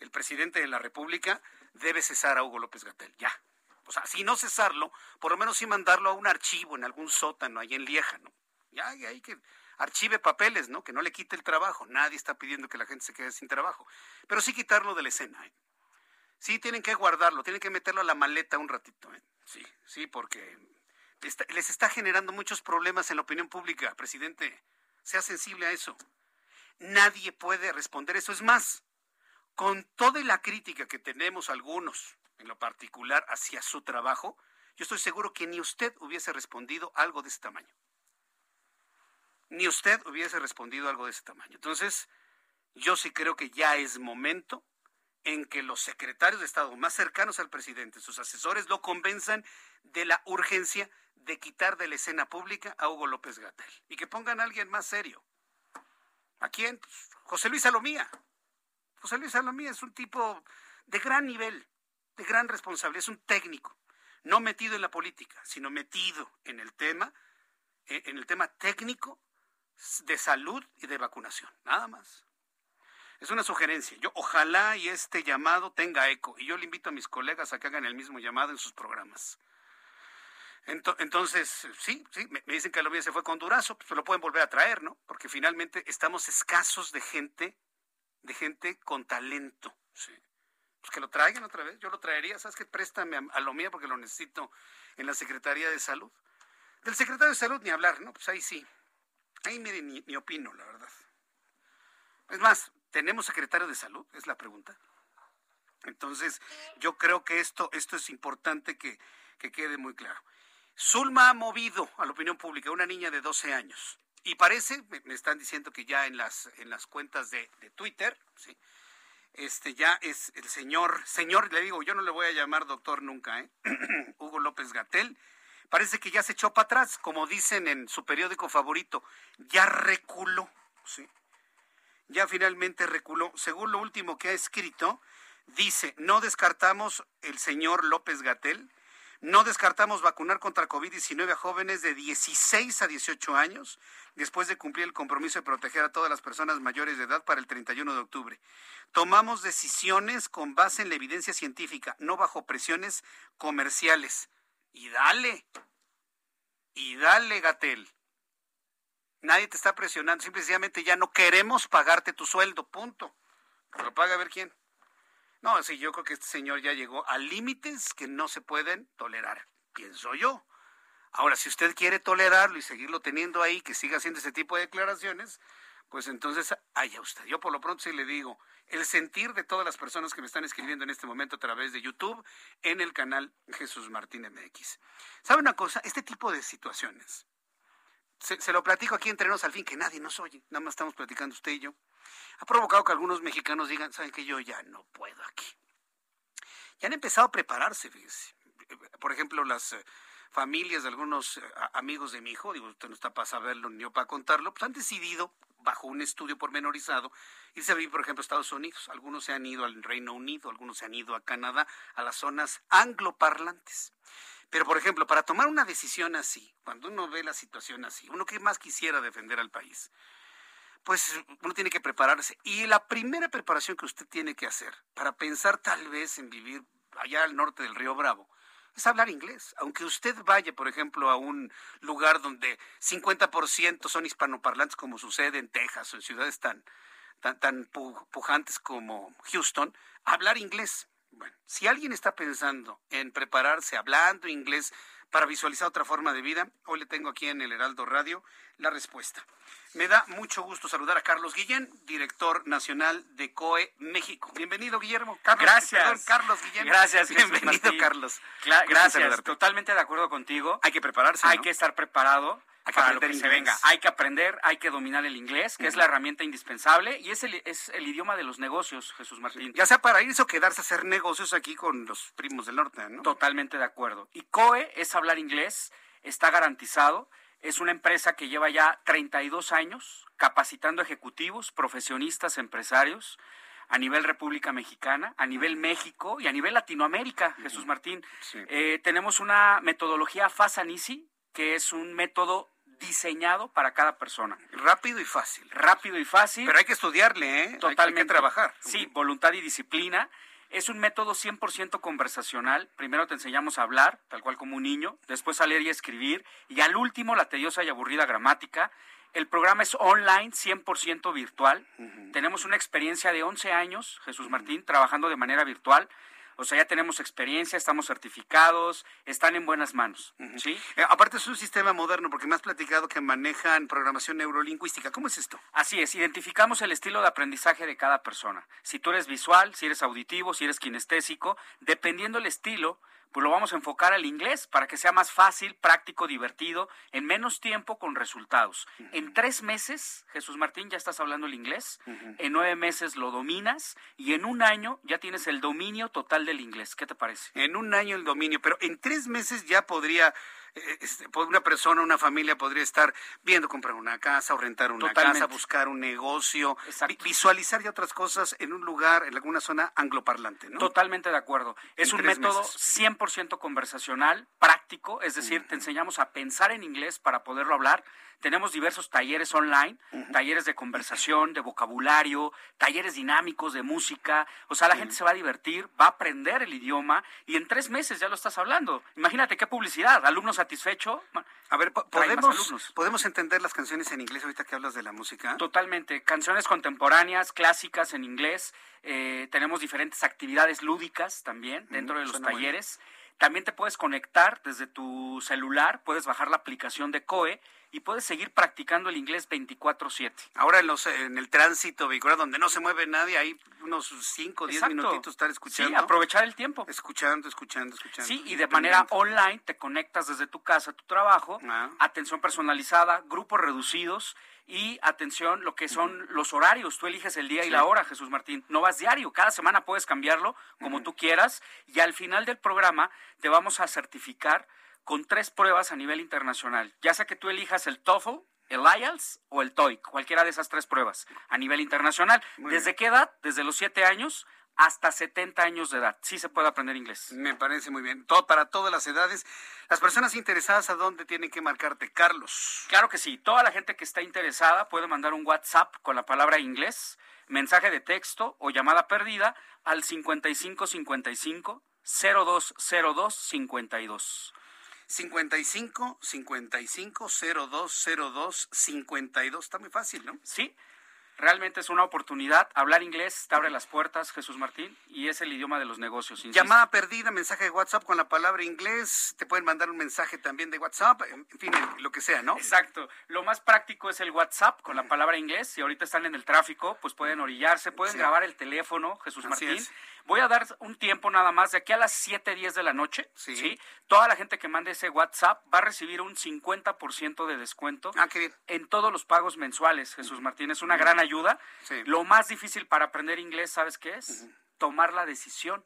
el presidente de la República debe cesar a Hugo López Gatel, ya. O sea, si no cesarlo, por lo menos sí mandarlo a un archivo en algún sótano, ahí en Lieja, ¿no? Ya, y ahí que archive papeles, ¿no? Que no le quite el trabajo. Nadie está pidiendo que la gente se quede sin trabajo. Pero sí quitarlo de la escena, ¿eh? Sí, tienen que guardarlo, tienen que meterlo a la maleta un ratito, ¿eh? Sí, sí, porque les está generando muchos problemas en la opinión pública, presidente. Sea sensible a eso. Nadie puede responder eso. Es más, con toda la crítica que tenemos algunos, en lo particular, hacia su trabajo, yo estoy seguro que ni usted hubiese respondido algo de ese tamaño. Ni usted hubiese respondido algo de ese tamaño. Entonces, yo sí creo que ya es momento en que los secretarios de Estado más cercanos al presidente, sus asesores, lo convenzan de la urgencia de quitar de la escena pública a Hugo López Gatel y que pongan a alguien más serio. ¿A quién? Pues, José Luis Salomía. José Luis Salomía es un tipo de gran nivel, de gran responsabilidad, es un técnico, no metido en la política, sino metido en el tema, eh, en el tema técnico de salud y de vacunación, nada más. Es una sugerencia. Yo ojalá y este llamado tenga eco y yo le invito a mis colegas a que hagan el mismo llamado en sus programas. Ento- Entonces, sí, sí, me dicen que lo mío se fue con Durazo, pues lo pueden volver a traer, ¿no? Porque finalmente estamos escasos de gente, de gente con talento, sí. Pues que lo traigan otra vez, yo lo traería, ¿sabes qué? Préstame a, a lo mío porque lo necesito en la Secretaría de Salud. Del secretario de Salud ni hablar, ¿no? Pues ahí sí. Ahí mire, ni, ni opino, la verdad. Es más, ¿tenemos secretario de Salud? Es la pregunta. Entonces, yo creo que esto, esto es importante que, que quede muy claro. Zulma ha movido a la opinión pública una niña de 12 años. Y parece, me, están diciendo que ya en las, en las cuentas de, de Twitter, ¿sí? este ya es el señor, señor, le digo, yo no le voy a llamar doctor nunca, ¿eh? Hugo López Gatel, parece que ya se echó para atrás, como dicen en su periódico favorito, ya reculó, ¿sí? Ya finalmente reculó. Según lo último que ha escrito, dice, no descartamos el señor López Gatel, No descartamos vacunar contra COVID-19 a jóvenes de 16 a 18 años, después de cumplir el compromiso de proteger a todas las personas mayores de edad para el 31 de octubre. Tomamos decisiones con base en la evidencia científica, no bajo presiones comerciales. Y dale, y dale, Gatel. Nadie te está presionando, simplemente ya no queremos pagarte tu sueldo, punto. Lo paga a ver quién. No, sí, yo creo que este señor ya llegó a límites que no se pueden tolerar, pienso yo. Ahora, si usted quiere tolerarlo y seguirlo teniendo ahí, que siga haciendo ese tipo de declaraciones, pues entonces haya usted. Yo por lo pronto sí le digo, el sentir de todas las personas que me están escribiendo en este momento a través de YouTube en el canal Jesús Martín MX. ¿Sabe una cosa? Este tipo de situaciones, se, se lo platico aquí entre nos al fin, que nadie nos oye, nada más estamos platicando usted y yo ha provocado que algunos mexicanos digan, saben que yo ya no puedo aquí. Ya han empezado a prepararse, fíjese. Por ejemplo, las eh, familias de algunos eh, amigos de mi hijo, digo, usted no está para saberlo ni yo para contarlo, pues han decidido, bajo un estudio pormenorizado, irse a vivir, por ejemplo, a Estados Unidos. Algunos se han ido al Reino Unido, algunos se han ido a Canadá, a las zonas angloparlantes. Pero, por ejemplo, para tomar una decisión así, cuando uno ve la situación así, uno que más quisiera defender al país, pues uno tiene que prepararse. Y la primera preparación que usted tiene que hacer para pensar tal vez en vivir allá al norte del río Bravo es hablar inglés. Aunque usted vaya, por ejemplo, a un lugar donde 50% son hispanoparlantes, como sucede en Texas o en ciudades tan, tan, tan pujantes como Houston, hablar inglés. Bueno, si alguien está pensando en prepararse hablando inglés para visualizar otra forma de vida, hoy le tengo aquí en el Heraldo Radio la respuesta. Me da mucho gusto saludar a Carlos Guillén, director nacional de COE México. Bienvenido, Guillermo. gracias. Carlos Guillén. Gracias, Bienvenido, Carlos. gracias. Totalmente de acuerdo contigo. Hay que prepararse. Hay que estar preparado. Hay que para lo que se venga. Hay que aprender, hay que dominar el inglés, que es la herramienta indispensable y es el, es el idioma de los negocios, Jesús Martín. Ya sea para irse o quedarse a hacer negocios aquí con los primos del norte, ¿no? Totalmente de acuerdo. Y COE es hablar inglés, está garantizado. Es una empresa que lleva ya 32 años capacitando ejecutivos, profesionistas, empresarios a nivel República Mexicana, a nivel México y a nivel Latinoamérica, Jesús Martín. Eh, tenemos una metodología FASANISI, que es un método diseñado para cada persona. Rápido y fácil. Rápido y fácil. Pero hay que estudiarle, ¿eh? Totalmente. Hay que trabajar. Sí, voluntad y disciplina. Es un método 100% conversacional. Primero te enseñamos a hablar, tal cual como un niño, después a leer y escribir, y al último la tediosa y aburrida gramática. El programa es online, 100% virtual. Tenemos una experiencia de 11 años, Jesús Martín, trabajando de manera virtual. O sea, ya tenemos experiencia, estamos certificados, están en buenas manos. ¿sí? Eh, aparte es un sistema moderno, porque me has platicado que manejan programación neurolingüística. ¿Cómo es esto? Así es, identificamos el estilo de aprendizaje de cada persona. Si tú eres visual, si eres auditivo, si eres kinestésico, dependiendo el estilo, pues lo vamos a enfocar al inglés para que sea más fácil, práctico, divertido, en menos tiempo con resultados. En tres meses, Jesús Martín, ya estás hablando el inglés, en nueve meses lo dominas y en un año ya tienes el dominio total del inglés. ¿Qué te parece? En un año el dominio, pero en tres meses ya podría este, una persona, una familia podría estar viendo comprar una casa o rentar una casa, buscar un negocio, visualizar ya otras cosas en un lugar, en alguna zona angloparlante, ¿no? Totalmente de acuerdo. Es un método 100% conversacional, práctico, es decir, te enseñamos a pensar en inglés para poderlo hablar. Tenemos diversos talleres online, talleres de conversación, de vocabulario, talleres dinámicos de música. O sea, la gente se va a divertir, va a aprender el idioma y en tres meses ya lo estás hablando. Imagínate qué publicidad, alumnos satisfecho. A ver, ¿podemos, ¿podemos entender las canciones en inglés ahorita que hablas de la música? Totalmente. Canciones contemporáneas, clásicas en inglés. Eh, tenemos diferentes actividades lúdicas también dentro de los talleres. También te puedes conectar desde tu celular, puedes bajar la aplicación de COE y puedes seguir practicando el inglés 24/7. Ahora en, los, en el tránsito vehicular donde no se mueve nadie, hay unos 5 o 10 minutitos estar escuchando. Sí, aprovechar el tiempo. Escuchando, escuchando, escuchando. Sí, y de manera online te conectas desde tu casa tu trabajo, ah. atención personalizada, grupos reducidos y atención, lo que son los horarios. Tú eliges el día y la hora, Jesús Martín. No vas diario, cada semana puedes cambiarlo como tú quieras y al final del programa te vamos a certificar con tres pruebas a nivel internacional. Ya sea que tú elijas el TOEFL, el IELTS o el TOEIC, cualquiera de esas tres pruebas a nivel internacional. ¿Desde qué edad? Desde los siete años hasta 70 años de edad. Sí se puede aprender inglés. Me parece muy bien. Todo, para todas las edades. Las personas interesadas, ¿a dónde tienen que marcarte, Carlos? Claro que sí. Toda la gente que está interesada puede mandar un WhatsApp con la palabra inglés, mensaje de texto o llamada perdida al 5555 0202 52. 55 55 0202 52. Está muy fácil, ¿no? Sí. Realmente es una oportunidad. Hablar inglés te abre las puertas, Jesús Martín, y es el idioma de los negocios. Insisto. Llamada perdida, mensaje de WhatsApp con la palabra inglés. Te pueden mandar un mensaje también de WhatsApp, en fin, lo que sea, ¿no? Exacto. Lo más práctico es el WhatsApp con la palabra inglés. Si ahorita están en el tráfico, pues pueden orillarse, pueden Sí. grabar el teléfono, Jesús Así Martín. es. Voy a dar un tiempo nada más, de aquí a las 7, 10 de la noche, sí. Toda la gente que mande ese WhatsApp va a recibir un 50% de descuento Ah, en todos los pagos mensuales, Jesús Martín. Es una gran ayuda. Lo más difícil para aprender inglés, ¿sabes qué es? Tomar la decisión.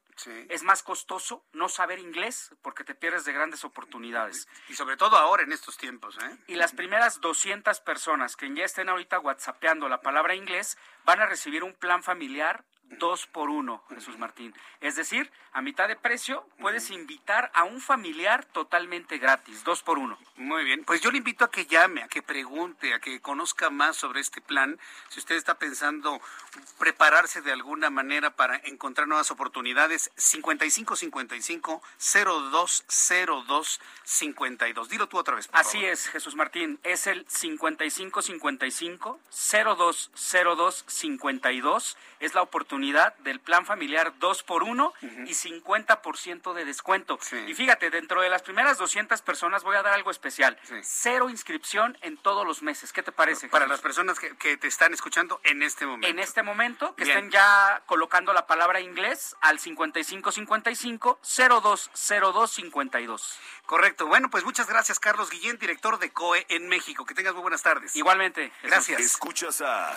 Es más costoso no saber inglés porque te pierdes de grandes oportunidades. Y sobre todo ahora en estos tiempos, ¿eh? Y las primeras 200 personas que ya estén ahorita whatsappeando la palabra inglés van a recibir un plan familiar dos por uno, Jesús Martín. Es decir, a mitad de precio puedes invitar a un familiar totalmente gratis, dos por uno. Muy bien, pues yo le invito a que llame, a que pregunte, a que conozca más sobre este plan. Si usted está pensando prepararse de alguna manera para encontrar nuevas oportunidades, 5555 0202 52. Dilo tú otra vez. por Así favor. es, Jesús Martín. Es el 5555 0202 52. Es la oportunidad del plan familiar 2 por 1 y 50% de descuento. Y fíjate, dentro de las primeras 200 personas voy a dar algo especial. Cero inscripción en todos los meses. ¿Qué te parece? Para las personas que, que te están escuchando en este momento. en este momento, que Bien. estén ya colocando la palabra inglés al 5555 0202 52. Correcto. Bueno, pues muchas gracias, Carlos Guillén, director de COE en México. Que tengas muy buenas tardes. Igualmente. Gracias. Escuchas a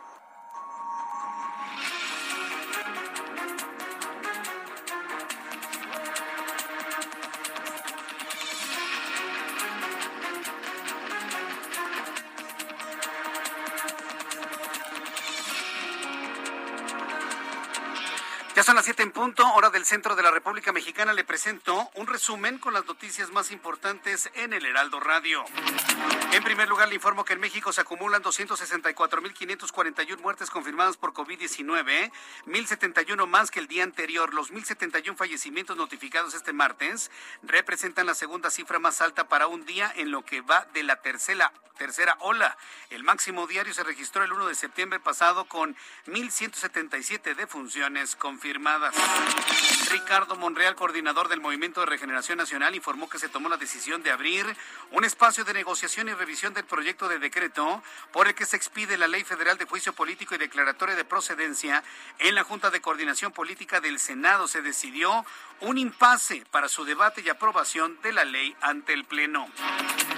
Ya son las 7 en punto, hora del centro de la República Mexicana. Le presento un resumen con las noticias más importantes en el Heraldo Radio. En primer lugar, le informo que en México se acumulan 264.541 muertes confirmadas por COVID-19, 1.071 más que el día anterior. Los 1.071 fallecimientos notificados este martes representan la segunda cifra más alta para un día en lo que va de la tercera, tercera ola. El máximo diario se registró el 1 de septiembre pasado con 1.177 defunciones confirmadas. Ricardo Monreal, coordinador del Movimiento de Regeneración Nacional, informó que se tomó la decisión de abrir un espacio de negociación y revisión del proyecto de decreto por el que se expide la Ley Federal de Juicio Político y Declaratoria de Procedencia. En la Junta de Coordinación Política del Senado se decidió un impasse para su debate y aprobación de la ley ante el Pleno.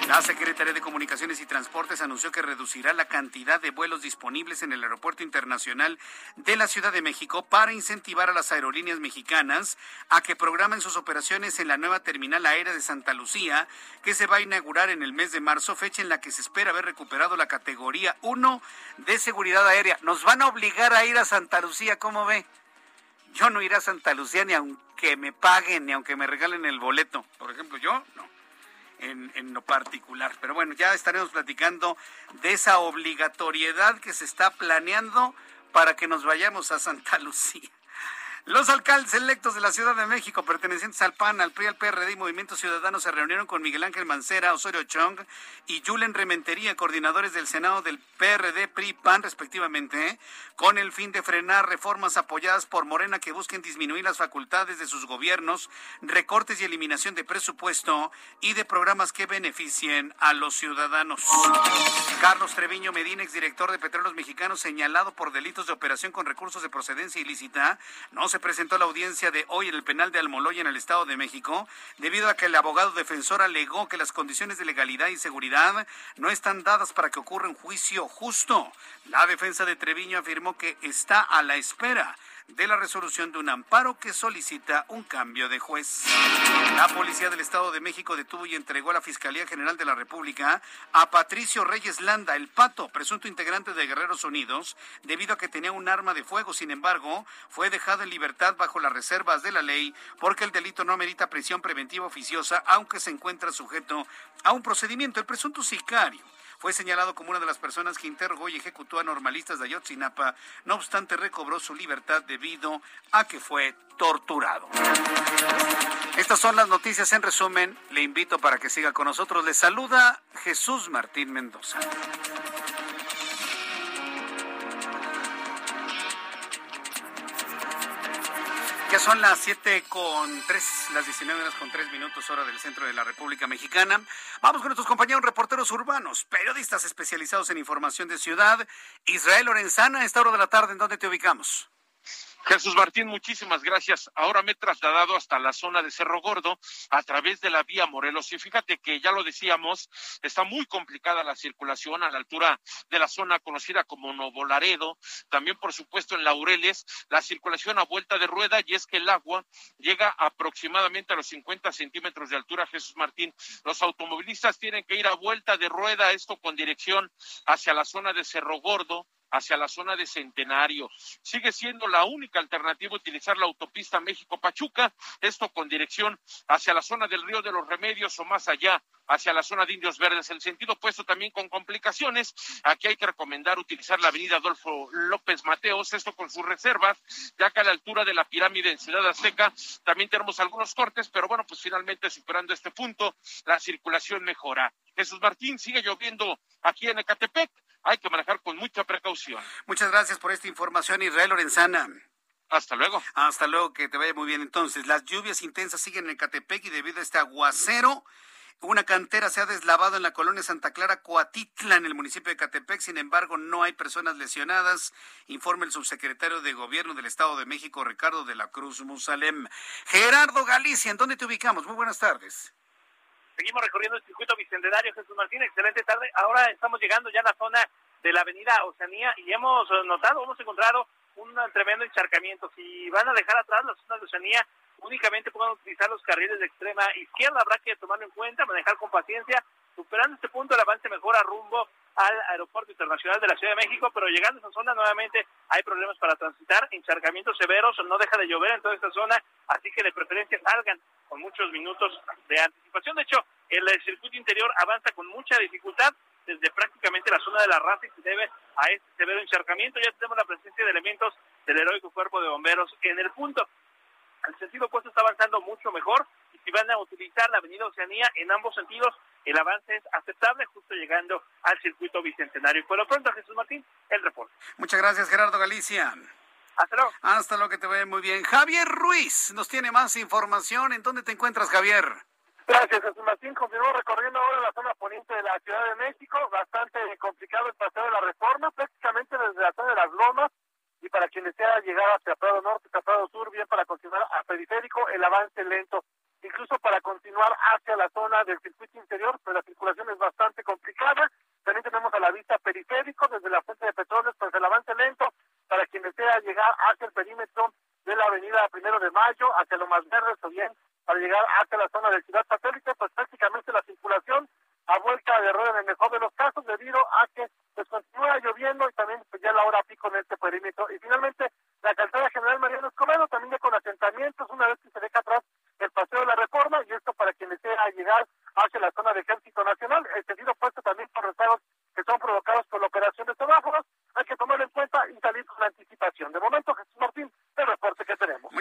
La Secretaría de Comunicaciones y Transportes anunció que reducirá la cantidad de vuelos disponibles en el Aeropuerto Internacional de la Ciudad de México para incentivar a las aerolíneas mexicanas a que programen sus operaciones en la nueva terminal aérea de Santa Lucía, que se va a inaugurar en el mes de marzo, fecha en la que se espera haber recuperado la categoría 1 de seguridad aérea. Nos van a obligar a ir a Santa Lucía, ¿cómo ve? Yo no iré a Santa Lucía ni aunque me paguen, ni aunque me regalen el boleto. Por ejemplo, yo no en, en, lo particular. Pero bueno, ya estaremos platicando de esa obligatoriedad que se está planeando para que nos vayamos a Santa Lucía. Los alcaldes electos de la Ciudad de México, pertenecientes al PAN, al PRI, al PRD y Movimiento Ciudadano, se reunieron con Miguel Ángel Mancera, Osorio Chong y Julen Rementería, coordinadores del Senado del PRD, PRI, PAN, respectivamente, con el fin de frenar reformas apoyadas por Morena que busquen disminuir las facultades de sus gobiernos, recortes y eliminación de presupuesto y de programas que beneficien a los ciudadanos. Carlos Treviño Medina, exdirector de Petróleos Mexicanos, señalado por delitos de operación con recursos de procedencia ilícita, no se presentó a la audiencia de hoy en el penal de Almoloya en el Estado de México, debido a que el abogado defensor alegó que las condiciones de legalidad y seguridad no están dadas para que ocurra un juicio justo. La defensa de Treviño afirmó que está a la espera de la resolución de un amparo que solicita un cambio de juez. La Policía del Estado de México detuvo y entregó a la Fiscalía General de la República a Patricio Reyes Landa, el pato, presunto integrante de Guerreros Unidos, debido a que tenía un arma de fuego. Sin embargo, fue dejado en libertad bajo las reservas de la ley porque el delito no merita prisión preventiva oficiosa, aunque se encuentra sujeto a un procedimiento. El presunto sicario fue señalado como una de las personas que interrogó y ejecutó a normalistas de Ayotzinapa. No obstante, recobró su libertad debido a que fue torturado. Estas son las noticias en resumen. Le invito para que siga con nosotros. Le saluda Jesús Martín Mendoza. Ya son las siete con tres, las 19 horas con tres minutos, hora del centro de la República Mexicana. Vamos con nuestros compañeros reporteros urbanos, periodistas especializados en información de ciudad. Israel Lorenzana, a esta hora de la tarde, ¿en dónde te ubicamos? Jesús Martín, muchísimas gracias. Ahora me he trasladado hasta la zona de Cerro Gordo a través de la vía Morelos. Y fíjate que ya lo decíamos, está muy complicada la circulación a la altura de la zona conocida como Novo Laredo. También, por supuesto, en Laureles, la circulación a vuelta de rueda y es que el agua llega aproximadamente a los 50 centímetros de altura, Jesús Martín. Los automovilistas tienen que ir a vuelta de rueda, esto con dirección hacia la zona de Cerro Gordo hacia la zona de Centenario. Sigue siendo la única alternativa utilizar la autopista México-Pachuca, esto con dirección hacia la zona del Río de los Remedios o más allá, hacia la zona de Indios Verdes. El sentido opuesto también con complicaciones. Aquí hay que recomendar utilizar la avenida Adolfo López Mateos, esto con sus reservas, ya que a la altura de la pirámide en Ciudad Azteca también tenemos algunos cortes, pero bueno, pues finalmente superando este punto, la circulación mejora. Jesús Martín, sigue lloviendo aquí en Ecatepec hay que manejar con mucha precaución. Muchas gracias por esta información, Israel Lorenzana. Hasta luego. Hasta luego, que te vaya muy bien. Entonces, las lluvias intensas siguen en Catepec y debido a este aguacero, una cantera se ha deslavado en la colonia Santa Clara, Coatitla, en el municipio de Catepec. Sin embargo, no hay personas lesionadas, informa el subsecretario de Gobierno del Estado de México, Ricardo de la Cruz Musalem. Gerardo Galicia, ¿en dónde te ubicamos? Muy buenas tardes. Seguimos recorriendo el circuito bicentenario, Jesús Martín, excelente tarde. Ahora estamos llegando ya a la zona de la avenida Oceanía y hemos notado, hemos encontrado un tremendo encharcamiento. Si van a dejar atrás la zona de Oceanía, únicamente pueden utilizar los carriles de extrema izquierda. Habrá que tomarlo en cuenta, manejar con paciencia. Superando este punto, el avance mejora rumbo al Aeropuerto Internacional de la Ciudad de México, pero llegando a esa zona nuevamente hay problemas para transitar, encharcamientos severos, no deja de llover en toda esta zona, así que de preferencia salgan con muchos minutos de anticipación. De hecho, el circuito interior avanza con mucha dificultad desde prácticamente la zona de la raza y se debe a este severo encharcamiento. Ya tenemos la presencia de elementos del heroico cuerpo de bomberos en el punto. El sentido opuesto está avanzando mucho mejor y si van a utilizar la avenida Oceanía en ambos sentidos, el avance es aceptable justo llegando al circuito bicentenario. Por lo pronto, Jesús Martín, el reporte. Muchas gracias, Gerardo Galicia. Hasta luego. Hasta luego, que te vaya muy bien. Javier Ruiz nos tiene más información. ¿En dónde te encuentras, Javier? Gracias, Jesús Martín. Continuamos recorriendo ahora la zona poniente de la Ciudad de México. Bastante complicado el paseo de la reforma, prácticamente desde la zona de las Lomas y para quien desea llegar hacia Prado Norte, hacia Prado Sur, bien para continuar a Periférico, el avance lento. Incluso para continuar hacia la zona del circuito interior, pues la circulación es bastante complicada. También tenemos a la vista periférico, desde la fuente de petróleos, pues el avance lento para quien desea llegar hacia el perímetro de la avenida Primero de Mayo, hacia lo más verde, o bien para llegar hacia la zona de Ciudad Satélite, pues prácticamente la circulación a vuelta de rueda en el mejor de los casos debido a que pues continúa lloviendo y también pues, ya la hora pico en este perímetro. Y finalmente la calzada general Mariano Escobedo también ya con asentamientos una vez que se deja atrás el paseo de la reforma y esto para quien desea llegar hacia la zona de Ejército Nacional, el sentido puesto también por retardos que son provocados por la operación de semáforos, hay que tomarlo en cuenta y salir con anticipación. De momento, Jesús Martín, el reporte que tenemos.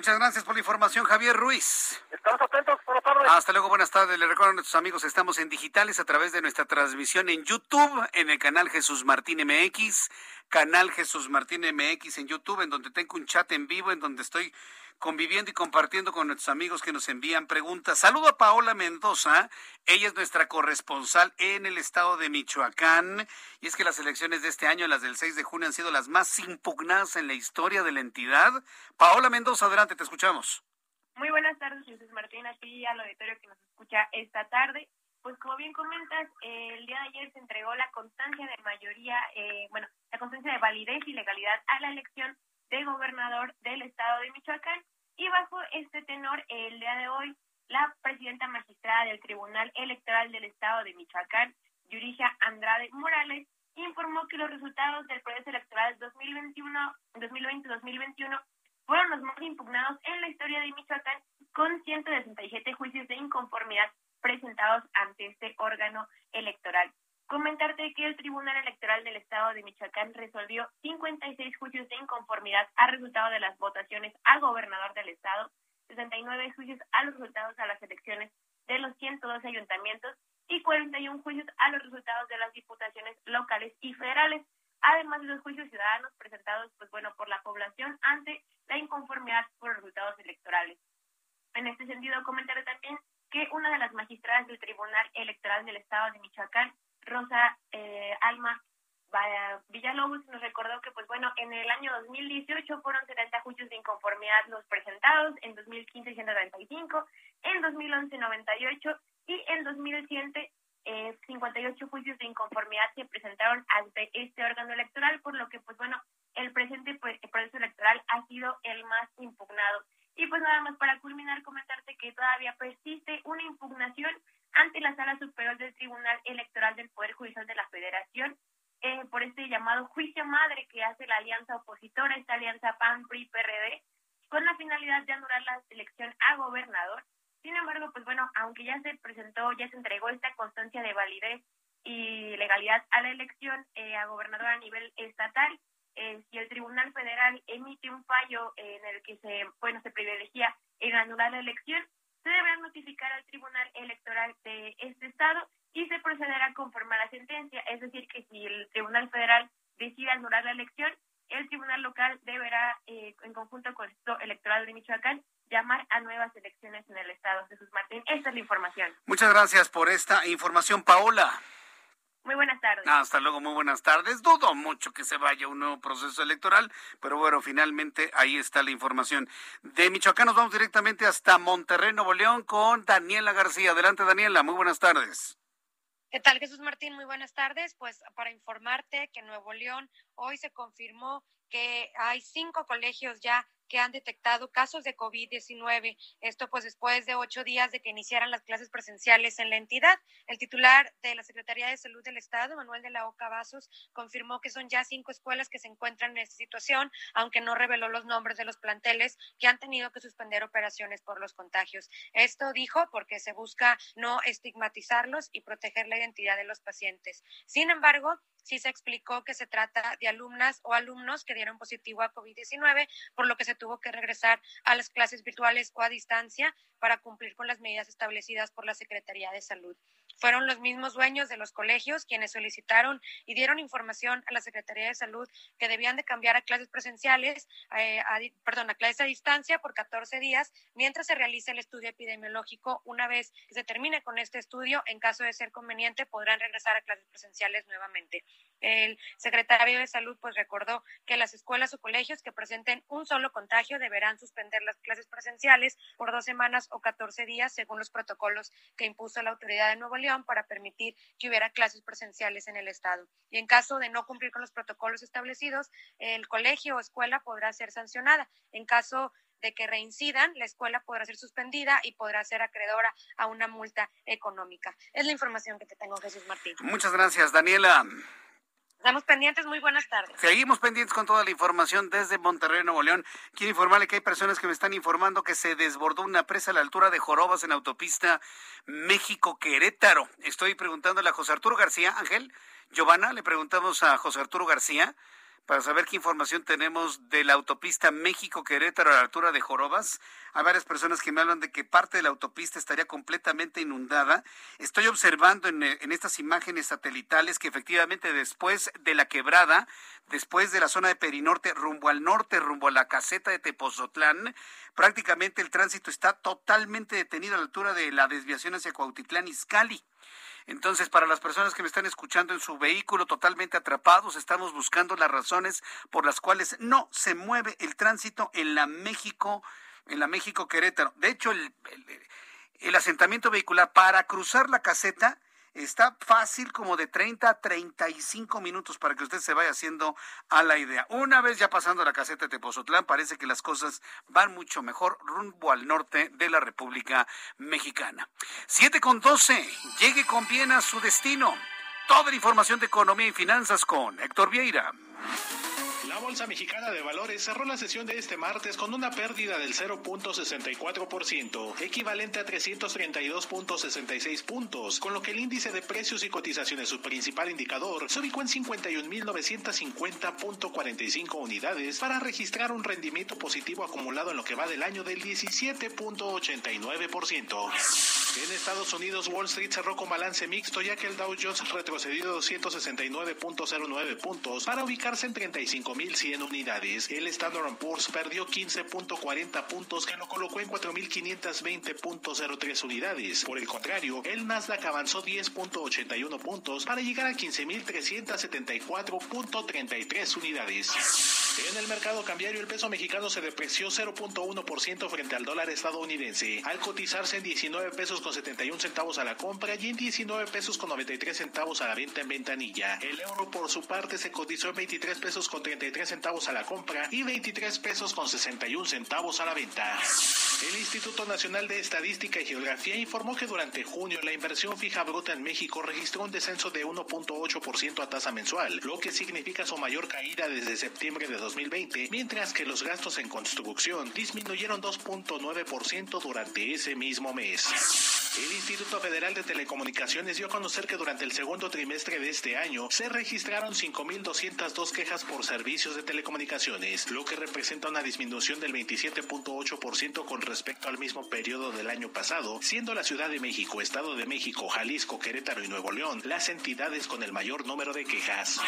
por la información, Javier Ruiz. Estamos atentos, por tarde. Hasta luego, buenas tardes. Le recuerdo a nuestros amigos, estamos en digitales a través de nuestra transmisión en YouTube, en el canal Jesús Martín MX, canal Jesús Martín MX en YouTube, en donde tengo un chat en vivo, en donde estoy conviviendo y compartiendo con nuestros amigos que nos envían preguntas. Saludo a Paola Mendoza, ella es nuestra corresponsal en el estado de Michoacán, y es que las elecciones de este año, las del 6 de junio, han sido las más impugnadas en la historia de la entidad. Paola Mendoza, adelante, te escuchamos. Tardes, Jesús Martín, aquí al auditorio que nos escucha esta tarde. Pues como bien comentas, el día de ayer se entregó la constancia de mayoría, eh, bueno, la constancia de validez y legalidad a la elección de gobernador del estado de Michoacán. Y bajo este tenor, el día de hoy, la presidenta magistrada del Tribunal Electoral del estado de Michoacán, Yurija Andrade Morales, informó que los resultados del proceso electoral 2021, 2020-2021 fueron los más impugnados en la historia de Michoacán, con 167 juicios de inconformidad presentados ante este órgano electoral. Comentarte que el Tribunal Electoral del Estado de Michoacán resolvió 56 juicios de inconformidad al resultado de las votaciones al gobernador del Estado, 69 juicios a los resultados a las elecciones de los 112 ayuntamientos y 41 juicios a los resultados de las diputaciones locales y federales, además de los juicios ciudadanos presentados pues bueno por la población ante la inconformidad por resultados electorales. En este sentido, comentaré también que una de las magistradas del Tribunal Electoral del Estado de Michoacán Rosa eh, Alma Villalobos nos recordó que, pues bueno, en el año 2018 fueron 70 juicios de inconformidad los presentados, en 2015 135, en 2011 98 y en 2007 eh, 58 juicios de inconformidad se presentaron ante este órgano electoral, por lo que, pues bueno, el presente proceso electoral ha sido el más impugnado. Y pues nada más para culminar, comentarte que todavía persiste una impugnación ante la Sala Superior del Tribunal Electoral del Poder Judicial de la Federación eh, por este llamado juicio madre que hace la alianza opositora, esta alianza PAN-PRI-PRD, con la finalidad de anular la elección a gobernador. Sin embargo, pues bueno, aunque ya se presentó, ya se entregó esta constancia de validez y legalidad a la elección eh, a gobernador a nivel estatal, eh, si el Tribunal Federal emite un fallo en el que se, bueno, se privilegia en anular la elección, se deberá notificar al Tribunal Electoral de este estado y se procederá conforme a la sentencia. Es decir, que si el Tribunal Federal decide anular la elección, el Tribunal Local deberá, eh, en conjunto con el Electoral de Michoacán, llamar a nuevas elecciones en el estado. Jesús Martín, esta es la información. Muchas gracias por esta información, Paola. Muy buenas tardes. Hasta luego, muy buenas tardes. Dudo mucho que se vaya un nuevo proceso electoral, pero bueno, finalmente ahí está la información. De Michoacán nos vamos directamente hasta Monterrey, Nuevo León, con Daniela García. Adelante, Daniela, muy buenas tardes. ¿Qué tal, Jesús Martín? Muy buenas tardes. Pues para informarte que en Nuevo León hoy se confirmó que hay cinco colegios ya que han detectado casos de COVID-19. Esto pues después de ocho días de que iniciaran las clases presenciales en la entidad. El titular de la Secretaría de Salud del Estado, Manuel de la Oca Vasos, confirmó que son ya cinco escuelas que se encuentran en esta situación, aunque no reveló los nombres de los planteles que han tenido que suspender operaciones por los contagios. Esto dijo porque se busca no estigmatizarlos y proteger la identidad de los pacientes. Sin embargo, sí se explicó que se trata de alumnas o alumnos que dieron positivo a COVID-19, por lo que se tuvo que regresar a las clases virtuales o a distancia para cumplir con las medidas establecidas por la Secretaría de Salud. Fueron los mismos dueños de los colegios quienes solicitaron y dieron información a la Secretaría de Salud que debían de cambiar a clases presenciales, eh, a, perdón, a clases a distancia por 14 días mientras se realice el estudio epidemiológico. Una vez que se termine con este estudio, en caso de ser conveniente, podrán regresar a clases presenciales nuevamente. El secretario de Salud pues recordó que las escuelas o colegios que presenten un solo contagio deberán suspender las clases presenciales por dos semanas o 14 días según los protocolos que impuso la autoridad de Nuevo León para permitir que hubiera clases presenciales en el estado. Y en caso de no cumplir con los protocolos establecidos, el colegio o escuela podrá ser sancionada. En caso de que reincidan, la escuela podrá ser suspendida y podrá ser acreedora a una multa económica. Es la información que te tengo, Jesús Martín. Muchas gracias, Daniela. Estamos pendientes, muy buenas tardes. Seguimos pendientes con toda la información desde Monterrey, Nuevo León. Quiero informarle que hay personas que me están informando que se desbordó una presa a la altura de Jorobas en autopista México-Querétaro. Estoy preguntándole a José Arturo García, Ángel, Giovanna, le preguntamos a José Arturo García para saber qué información tenemos de la autopista México-Querétaro a la altura de Jorobas. Hay varias personas que me hablan de que parte de la autopista estaría completamente inundada. Estoy observando en, en estas imágenes satelitales que efectivamente después de la quebrada, después de la zona de Perinorte, rumbo al norte, rumbo a la caseta de Tepozotlán, prácticamente el tránsito está totalmente detenido a la altura de la desviación hacia Cuautitlán Izcalli. Entonces, para las personas que me están escuchando en su vehículo totalmente atrapados, estamos buscando las razones por las cuales no se mueve el tránsito en la México, en la México Querétaro. De hecho, el, el, el asentamiento vehicular para cruzar la caseta Está fácil como de 30 a 35 minutos para que usted se vaya haciendo a la idea. Una vez ya pasando la caseta de Tepozotlán, parece que las cosas van mucho mejor rumbo al norte de la República Mexicana. 7 con 12. Llegue con bien a su destino. Toda la información de economía y finanzas con Héctor Vieira. La Bolsa Mexicana de Valores cerró la sesión de este martes con una pérdida del 0.64%, equivalente a 332.66 puntos, con lo que el índice de precios y cotizaciones, su principal indicador, se ubicó en 51.950.45 unidades para registrar un rendimiento positivo acumulado en lo que va del año del 17.89%. En Estados Unidos, Wall Street cerró con balance mixto ya que el Dow Jones retrocedió 269.09 puntos para ubicarse en 35.100 unidades. El Standard Poor's perdió 15.40 puntos que lo colocó en 4.520.03 unidades. Por el contrario, el Nasdaq avanzó 10.81 puntos para llegar a 15.374.33 unidades. En el mercado cambiario, el peso mexicano se depreció 0.1% frente al dólar estadounidense, al cotizarse en 19 pesos con 71 centavos a la compra y en 19 pesos con 93 centavos a la venta en ventanilla. El euro, por su parte, se cotizó en 23 pesos con 33 centavos a la compra y 23 pesos con 61 centavos a la venta. El Instituto Nacional de Estadística y Geografía informó que durante junio la inversión fija bruta en México registró un descenso de 1.8% a tasa mensual, lo que significa su mayor caída desde septiembre de 2020, mientras que los gastos en construcción disminuyeron 2.9% durante ese mismo mes. El Instituto Federal de Telecomunicaciones dio a conocer que durante el segundo trimestre de este año se registraron 5.202 quejas por servicios de telecomunicaciones, lo que representa una disminución del 27.8% con respecto al mismo periodo del año pasado, siendo la Ciudad de México, Estado de México, Jalisco, Querétaro y Nuevo León las entidades con el mayor número de quejas.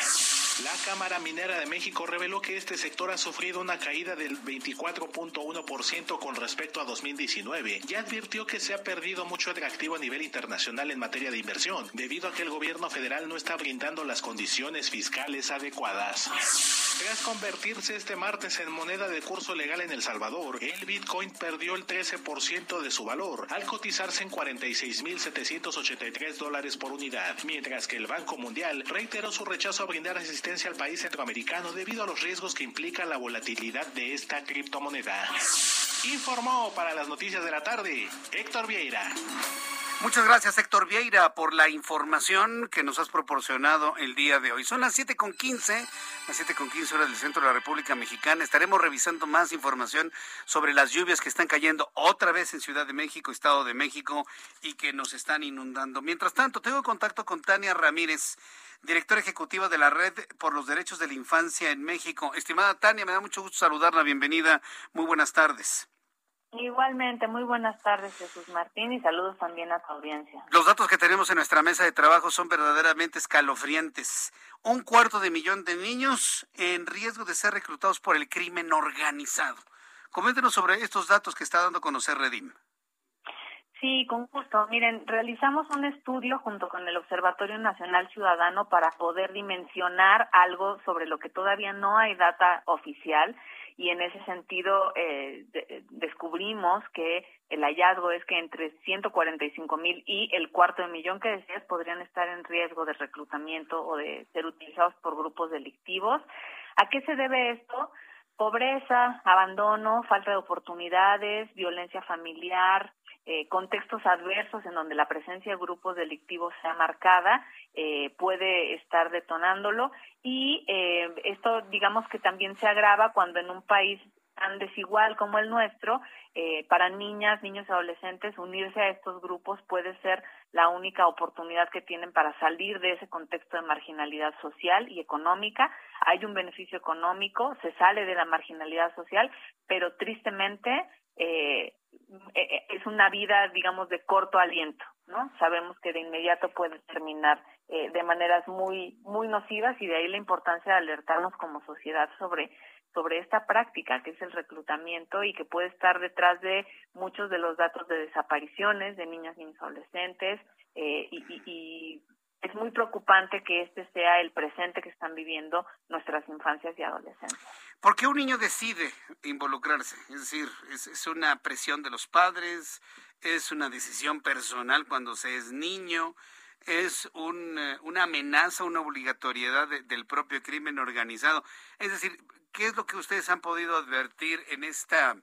La Cámara Minera de México reveló que este sector ha sufrido una caída del 24.1% con respecto a 2019 y advirtió que se ha perdido mucho atractivo a nivel internacional en materia de inversión, debido a que el gobierno federal no está brindando las condiciones fiscales adecuadas. Tras convertirse este martes en moneda de curso legal en El Salvador, el Bitcoin perdió el 13% de su valor, al cotizarse en 46.783 dólares por unidad, mientras que el Banco Mundial reiteró su rechazo a brindar asistencia al país centroamericano debido a los riesgos que implica la volatilidad de esta criptomoneda. Informó para las noticias de la tarde Héctor Vieira. Muchas gracias, Héctor Vieira, por la información que nos has proporcionado el día de hoy. Son las siete con quince, las siete con quince del centro de la República Mexicana. Estaremos revisando más información sobre las lluvias que están cayendo otra vez en Ciudad de México, Estado de México, y que nos están inundando. Mientras tanto, tengo contacto con Tania Ramírez, directora ejecutiva de la Red por los Derechos de la Infancia en México. Estimada Tania, me da mucho gusto saludarla. Bienvenida. Muy buenas tardes. Igualmente, muy buenas tardes Jesús Martín y saludos también a tu audiencia. Los datos que tenemos en nuestra mesa de trabajo son verdaderamente escalofriantes. Un cuarto de millón de niños en riesgo de ser reclutados por el crimen organizado. Coméntenos sobre estos datos que está dando a conocer Redim. Sí, con gusto. Miren, realizamos un estudio junto con el Observatorio Nacional Ciudadano para poder dimensionar algo sobre lo que todavía no hay data oficial y en ese sentido eh, de, descubrimos que el hallazgo es que entre 145 mil y el cuarto de millón que decías podrían estar en riesgo de reclutamiento o de ser utilizados por grupos delictivos. ¿A qué se debe esto? Pobreza, abandono, falta de oportunidades, violencia familiar, eh, contextos adversos en donde la presencia de grupos delictivos sea marcada eh, puede estar detonándolo y eh, esto digamos que también se agrava cuando en un país tan desigual como el nuestro, eh, para niñas, niños y adolescentes, unirse a estos grupos puede ser la única oportunidad que tienen para salir de ese contexto de marginalidad social y económica. hay un beneficio económico, se sale de la marginalidad social, pero tristemente eh, es una vida, digamos, de corto aliento, ¿no? Sabemos que de inmediato puede terminar eh, de maneras muy, muy nocivas y de ahí la importancia de alertarnos como sociedad sobre sobre esta práctica que es el reclutamiento y que puede estar detrás de muchos de los datos de desapariciones de niñas, niños, adolescentes eh, y, y, es muy preocupante que este sea el presente que están viviendo nuestras infancias y adolescentes. ¿Por qué un niño decide involucrarse? Es decir, es, una presión de los padres, es una decisión personal cuando se es niño, es un, eh, una amenaza, una obligatoriedad del propio crimen organizado. Es decir, ¿qué es lo que ustedes han podido advertir en esta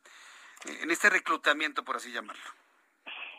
en este reclutamiento, por así llamarlo?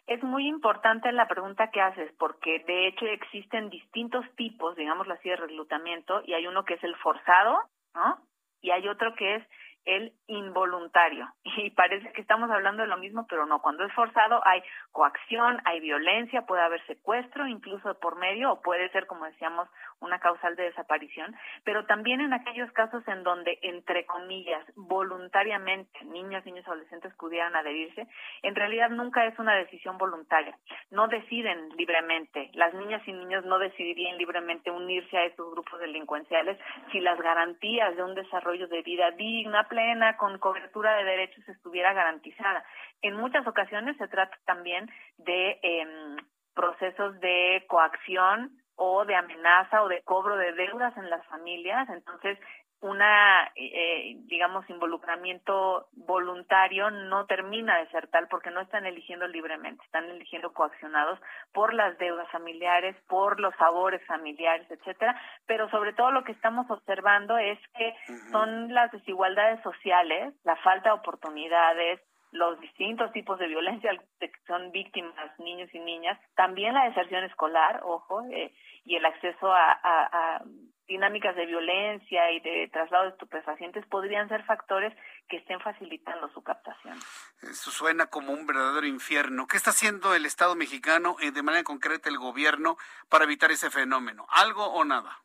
Es muy importante la pregunta que haces porque de hecho existen distintos tipos, digamos así, de reclutamiento y hay uno que es el forzado, ¿no? Y hay otro que es el involuntario. Y parece que estamos hablando de lo mismo, pero no. Cuando es forzado hay coacción, hay violencia, puede haber secuestro, incluso por medio, o puede ser, como decíamos, una causal de desaparición. Pero también en aquellos casos en donde, entre comillas, voluntariamente niños, niños, adolescentes pudieran adherirse, en realidad nunca es una decisión voluntaria. No deciden libremente. Las niñas y niños no decidirían libremente unirse a estos grupos delincuenciales si las garantías de un desarrollo de vida digna, plena, con cobertura de derechos estuviera garantizada. En muchas ocasiones se trata también de em, procesos de coacción o de amenaza o de cobro de deudas en las familias. Entonces, una, eh, digamos, involucramiento voluntario no termina de ser tal porque no están eligiendo libremente, están eligiendo coaccionados por las deudas familiares, por los favores familiares, etcétera. Pero sobre todo lo que estamos observando es que son las desigualdades sociales, la falta de oportunidades, los distintos tipos de violencia de que son víctimas niños y niñas, también la deserción escolar, ojo, eh, y el acceso a, dinámicas de violencia y de traslado de estupefacientes podrían ser factores que estén facilitando su captación. Eso suena como un verdadero infierno. ¿Qué está haciendo el Estado mexicano, y de manera concreta el gobierno, para evitar ese fenómeno? ¿Algo o nada?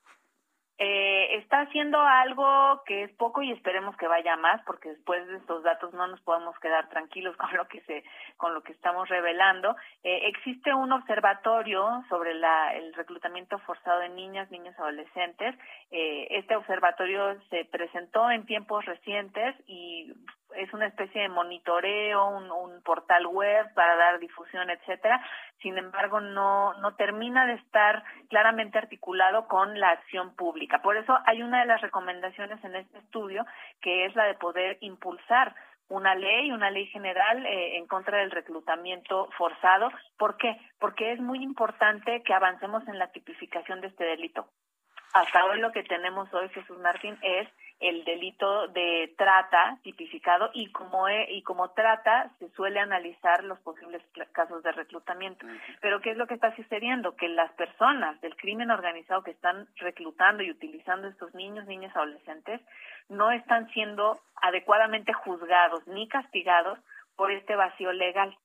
Eh, está haciendo algo que es poco y esperemos que vaya más porque después de estos datos no nos podemos quedar tranquilos con lo que se con lo que estamos revelando. Eh, existe un observatorio sobre la, el reclutamiento forzado de niñas niños adolescentes. Eh, este observatorio se presentó en tiempos recientes y es una especie de monitoreo, un, portal web para dar difusión, etcétera. Sin embargo, no, no termina de estar claramente articulado con la acción pública. Por eso hay una de las recomendaciones en este estudio que es la de poder impulsar una ley, una ley general eh, en contra del reclutamiento forzado. ¿Por qué? Porque es muy importante que avancemos en la tipificación de este delito. Hasta hoy lo que tenemos hoy, Jesús Martín, es el delito de trata tipificado y como y como trata se suele analizar los posibles casos de reclutamiento. Pero ¿qué es lo que está sucediendo? Que las personas del crimen organizado que están reclutando y utilizando estos niños, niñas, adolescentes no están siendo adecuadamente juzgados ni castigados por este vacío legal.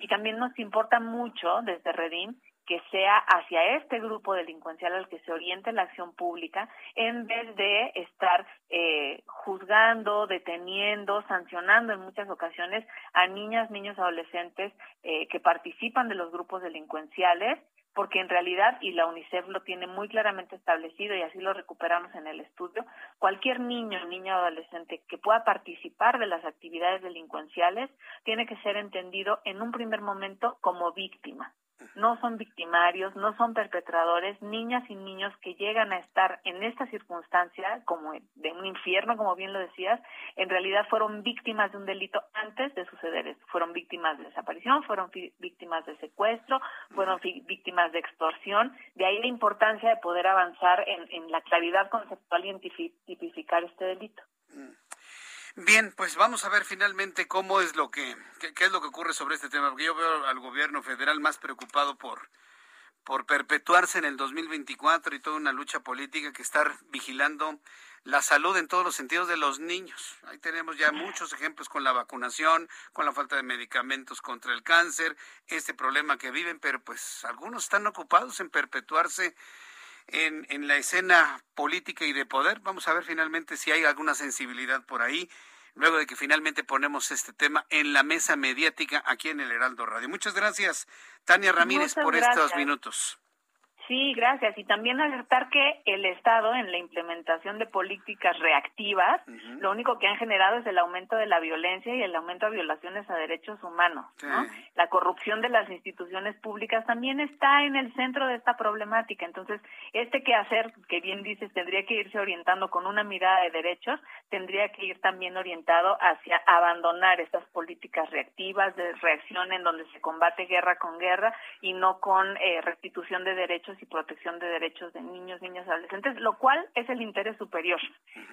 Y también nos importa mucho desde Redim que sea hacia este grupo delincuencial al que se oriente la acción pública en vez de estar eh, juzgando, deteniendo, sancionando en muchas ocasiones a niñas, niños, adolescentes eh, que participan de los grupos delincuenciales porque en realidad, y la UNICEF lo tiene muy claramente establecido y así lo recuperamos en el estudio, cualquier niño, niña o adolescente que pueda participar de las actividades delincuenciales tiene que ser entendido en un primer momento como víctima no son victimarios, no son perpetradores, niñas y niños que llegan a estar en esta circunstancia como de un infierno, como bien lo decías, en realidad fueron víctimas de un delito antes de suceder. Fueron víctimas de desaparición, fueron víctimas de secuestro, fueron víctimas de extorsión. De ahí la importancia de poder avanzar en, en la claridad conceptual y en tipificar este delito. Mm. Bien, pues vamos a ver finalmente cómo es lo que, qué, es lo que ocurre sobre este tema, porque yo veo al gobierno federal más preocupado por, por perpetuarse en el 2024 y toda una lucha política que estar vigilando la salud en todos los sentidos de los niños. Ahí tenemos ya muchos ejemplos con la vacunación, con la falta de medicamentos contra el cáncer, este problema que viven, pero pues algunos están ocupados en perpetuarse en, en la escena política y de poder. Vamos a ver finalmente si hay alguna sensibilidad por ahí luego de que finalmente ponemos este tema en la mesa mediática aquí en el Heraldo Radio. Muchas gracias, Tania Ramírez, por estos minutos. Sí, gracias. Y también alertar que el Estado, en la implementación de políticas reactivas, lo único que han generado es el aumento de la violencia y el aumento de violaciones a derechos humanos. La corrupción de las instituciones públicas también está en el centro de esta problemática. Entonces, este quehacer, que bien dices, tendría que irse orientando con una mirada de derechos, tendría que ir también orientado hacia abandonar estas políticas reactivas de reacción en donde se combate guerra con guerra y no con eh, restitución de derechos y protección de derechos de niños, niñas, adolescentes, lo cual es el interés superior.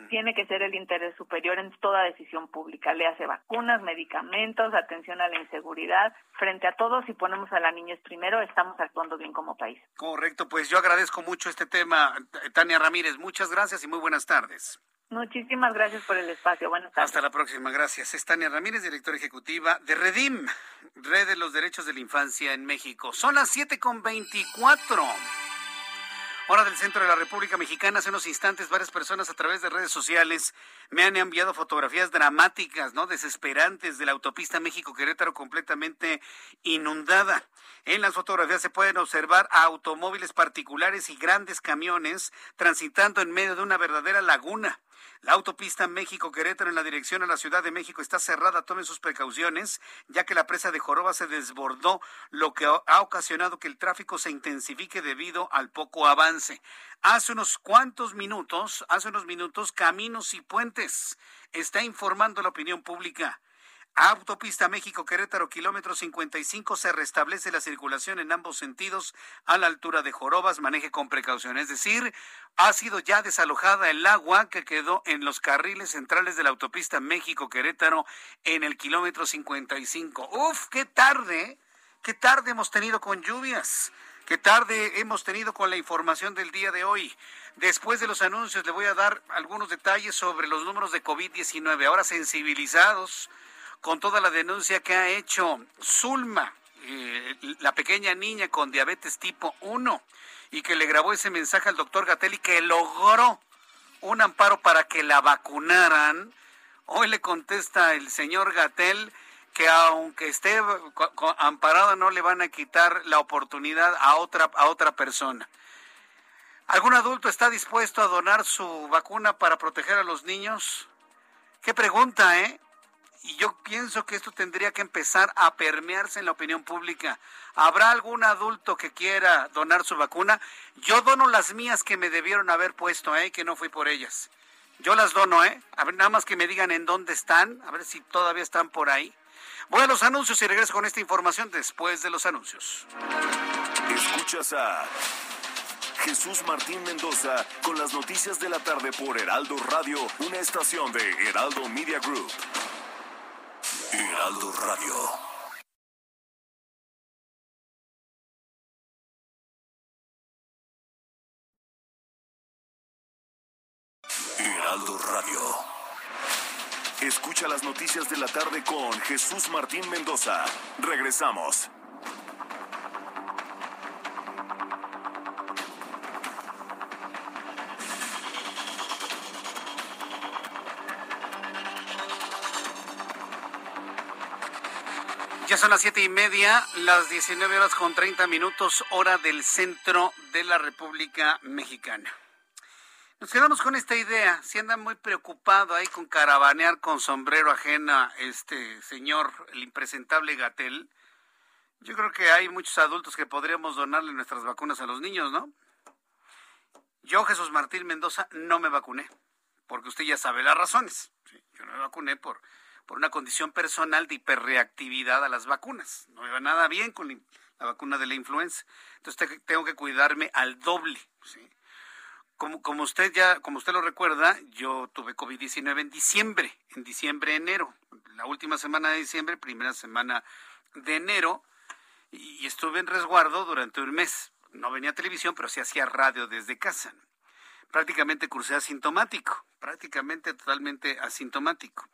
Tiene que ser el interés superior en toda decisión pública. Le hace vacunas, medicamentos, atención a la inseguridad. Frente a todos, si ponemos a las niñas primero, estamos actuando bien como país. Correcto, pues yo agradezco mucho este tema. Tania Ramírez, muchas gracias y muy buenas tardes. Muchísimas gracias por el espacio. Buenas tardes. Hasta la próxima. Gracias. Es Tania Ramírez, directora ejecutiva de Redim, Red de los Derechos de la Infancia en México. Son las 7 con 24. Hora del centro de la República Mexicana. Hace unos instantes, varias personas a través de redes sociales me han enviado fotografías dramáticas, ¿no? Desesperantes de la autopista México-Querétaro completamente inundada. En las fotografías se pueden observar automóviles particulares y grandes camiones transitando en medio de una verdadera laguna. La autopista México-Querétaro en la dirección a la Ciudad de México está cerrada. Tomen sus precauciones, ya que la presa de Joroba se desbordó, lo que ha ocasionado que el tráfico se intensifique debido al poco avance. Hace unos cuantos minutos, hace unos minutos, Caminos y Puentes está informando la opinión pública. Autopista México-Querétaro, kilómetro 55, se restablece la circulación en ambos sentidos a la altura de Jorobas, maneje con precaución. Es decir, ha sido ya desalojada el agua que quedó en los carriles centrales de la autopista México-Querétaro en el kilómetro 55. Uf, qué tarde, qué tarde hemos tenido con lluvias. Qué tarde hemos tenido con la información del día de hoy. Después de los anuncios le voy a dar algunos detalles sobre los números de COVID-19. Ahora sensibilizados con toda la denuncia que ha hecho Zulma, eh, la pequeña niña con diabetes tipo 1, y que le grabó ese mensaje al doctor Gatelli que logró un amparo para que la vacunaran. Hoy le contesta el señor Gatel que aunque esté amparada no le van a quitar la oportunidad a otra a otra persona. ¿Algún adulto está dispuesto a donar su vacuna para proteger a los niños? Qué pregunta, ¿eh? Y yo pienso que esto tendría que empezar a permearse en la opinión pública. ¿Habrá algún adulto que quiera donar su vacuna? Yo dono las mías que me debieron haber puesto, ¿eh? Que no fui por ellas. Yo las dono, ¿eh? Nada más que me digan en dónde están, a ver si todavía están por ahí. Voy a los anuncios y regreso con esta información después de los anuncios. Escuchas a Jesús Martín Mendoza con las noticias de la tarde por Heraldo Radio, una estación de Heraldo Media Group. Heraldo Radio. Heraldo Radio. Escucha las noticias de la tarde con Jesús Martín Mendoza. Regresamos. Son las siete y media, las 19 horas con 30 minutos, hora del centro de la República Mexicana. Nos quedamos con esta idea. Si anda muy preocupado ahí con caravanear con sombrero ajena este señor, el impresentable Gatel, yo creo que hay muchos adultos que podríamos donarle nuestras vacunas a los niños, ¿no? Yo, Jesús Martín Mendoza, no me vacuné, porque usted ya sabe las razones. yo no me vacuné por por una condición personal de hiperreactividad a las vacunas. No me va nada bien con la vacuna de la influenza. Entonces tengo que cuidarme al doble. Como, como usted ya, como usted lo recuerda, yo tuve COVID-19 en diciembre, en diciembre, enero, la última semana de diciembre, primera semana de enero, y estuve en resguardo durante un mes. No venía a televisión, pero sí hacía radio desde casa. Prácticamente cursé asintomático, prácticamente totalmente asintomático.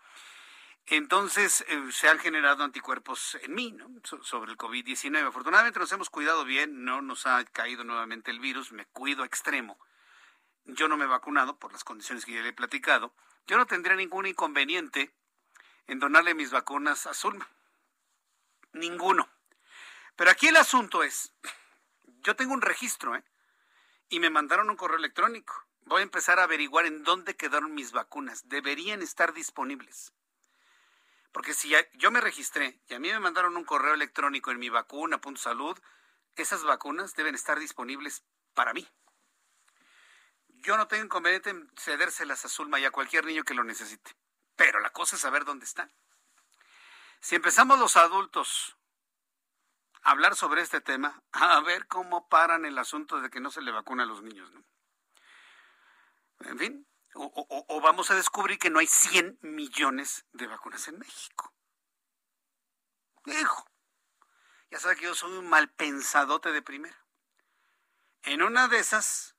Entonces eh, se han generado anticuerpos en mí, ¿no? sobre el COVID-19. Afortunadamente nos hemos cuidado bien, no nos ha caído nuevamente el virus, me cuido extremo. Yo no me he vacunado por las condiciones que ya le he platicado. Yo no tendría ningún inconveniente en donarle mis vacunas a Zulma. Ninguno. Pero aquí el asunto es, yo tengo un registro, ¿eh? Y me mandaron un correo electrónico. Voy a empezar a averiguar en dónde quedaron mis vacunas. Deberían estar disponibles. Porque si yo me registré y a mí me mandaron un correo electrónico en mi vacuna, punto salud, esas vacunas deben estar disponibles para mí. Yo no tengo inconveniente en cedérselas a Zulma y a cualquier niño que lo necesite. Pero la cosa es saber dónde están. Si empezamos los adultos a hablar sobre este tema, a ver cómo paran el asunto de que no se le vacuna a los niños. En fin, o, vamos a descubrir que no hay 100 millones de vacunas en México. Hijo, ya sabe que yo soy un mal pensadote de primera. En una de esas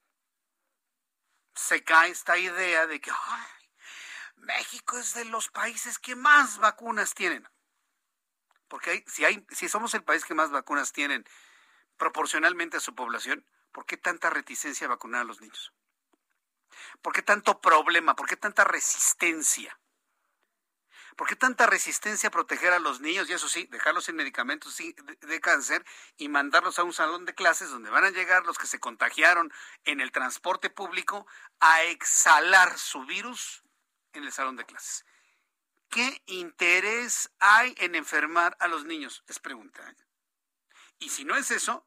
se cae esta idea de que México es de los países que más vacunas tienen. Porque si, hay, si somos el país que más vacunas tienen proporcionalmente a su población, ¿por qué tanta reticencia a vacunar a los niños? ¿Por qué tanto problema? ¿Por qué tanta resistencia? ¿Por qué tanta resistencia a proteger a los niños? Y eso sí, dejarlos sin medicamentos de, cáncer y mandarlos a un salón de clases donde van a llegar los que se contagiaron en el transporte público a exhalar su virus en el salón de clases. ¿Qué interés hay en enfermar a los niños? Es pregunta. ¿eh? Y si no es eso,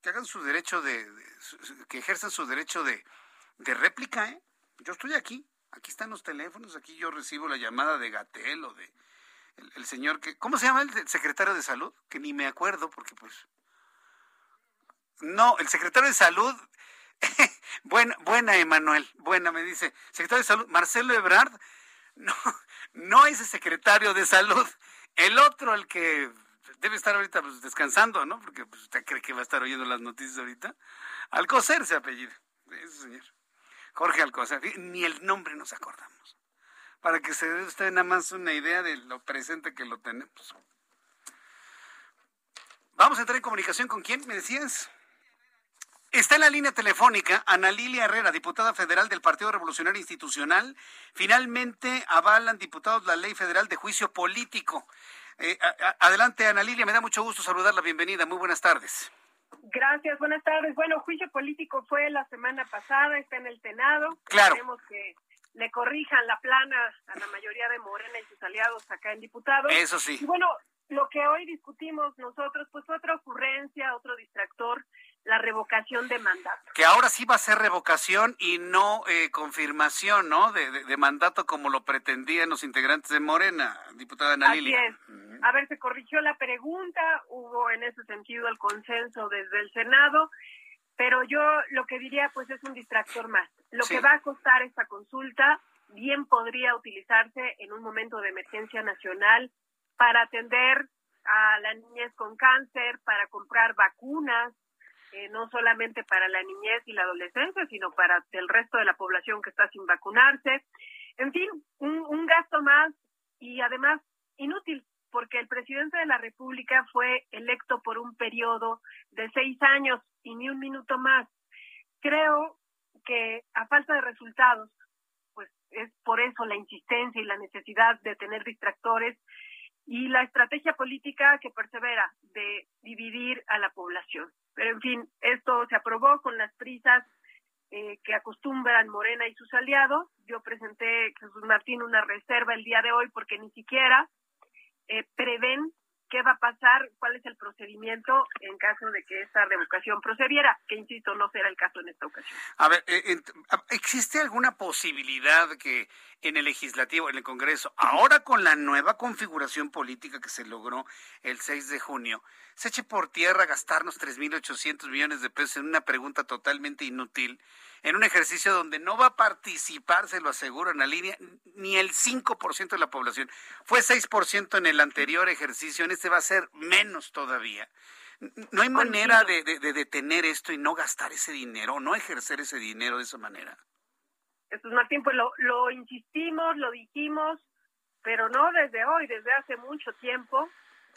que hagan su derecho de que ejerzan su derecho de, de réplica, ¿eh? Yo estoy aquí, aquí están los teléfonos, aquí yo recibo la llamada de Gatel o de el, señor que, ¿cómo se llama el secretario de salud? Que ni me acuerdo porque pues... No, el secretario de salud, buena, buena Emanuel, buena, me dice, secretario de salud, Marcelo Ebrard, no, no es el secretario de salud, el otro, el que debe estar ahorita pues, descansando, ¿no? Porque pues, usted cree que va a estar oyendo las noticias ahorita. Alcocer se apellido, ese señor. Jorge Alcocer, ni el nombre nos acordamos. Para que se dé usted nada más una idea de lo presente que lo tenemos. Vamos a entrar en comunicación con quién, me decías. Está en la línea telefónica Ana Lilia Herrera, diputada federal del Partido Revolucionario Institucional. Finalmente avalan diputados la ley federal de juicio político. Eh, adelante, Ana Lilia, me da mucho gusto saludarla. Bienvenida, muy buenas tardes. Gracias, buenas tardes. Bueno, juicio político fue la semana pasada, está en el Senado. Claro. Queremos que le corrijan la plana a la mayoría de Morena y sus aliados acá en diputados. Eso sí. Y bueno, lo que hoy discutimos nosotros, pues otra ocurrencia, otro distractor, la revocación de mandato. Que ahora sí va a ser revocación y no eh, confirmación, ¿no? De, mandato como lo pretendían los integrantes de Morena, diputada Ana Así es. A ver, se corrigió la pregunta, hubo en ese sentido el consenso desde el Senado, pero yo lo que diría pues es un distractor más. Lo que va a costar esta consulta bien podría utilizarse en un momento de emergencia nacional para atender a la niñez con cáncer, para comprar vacunas, eh, no solamente para la niñez y la adolescencia, sino para el resto de la población que está sin vacunarse. En fin, un, un gasto más y además inútil, porque el presidente de la República fue electo por un periodo de seis años y ni un minuto más. Creo que a falta de resultados, pues es por eso la insistencia y la necesidad de tener distractores y la estrategia política que persevera de dividir a la población. Pero en fin, esto se aprobó con las prisas eh, que acostumbran Morena y sus aliados. Yo presenté, Jesús Martín, una reserva el día de hoy porque ni siquiera eh, prevén qué va a pasar, cuál es el procedimiento en caso de que esta revocación procediera, que insisto, no será el caso en esta ocasión. A ver, eh, ¿existe alguna posibilidad que en el legislativo, en el Congreso, ahora con la nueva configuración política que se logró el 6 de junio, se eche por tierra gastarnos 3.800 millones de pesos en una pregunta totalmente inútil? En un ejercicio donde no va a participar, se lo aseguro, en la línea, ni el 5% de la población. Fue 6% en el anterior ejercicio, en este va a ser menos todavía. No hay manera de, detener esto y no gastar ese dinero, no ejercer ese dinero de esa manera. Jesús Martín, pues lo, lo insistimos, lo dijimos, pero no desde hoy, desde hace mucho tiempo.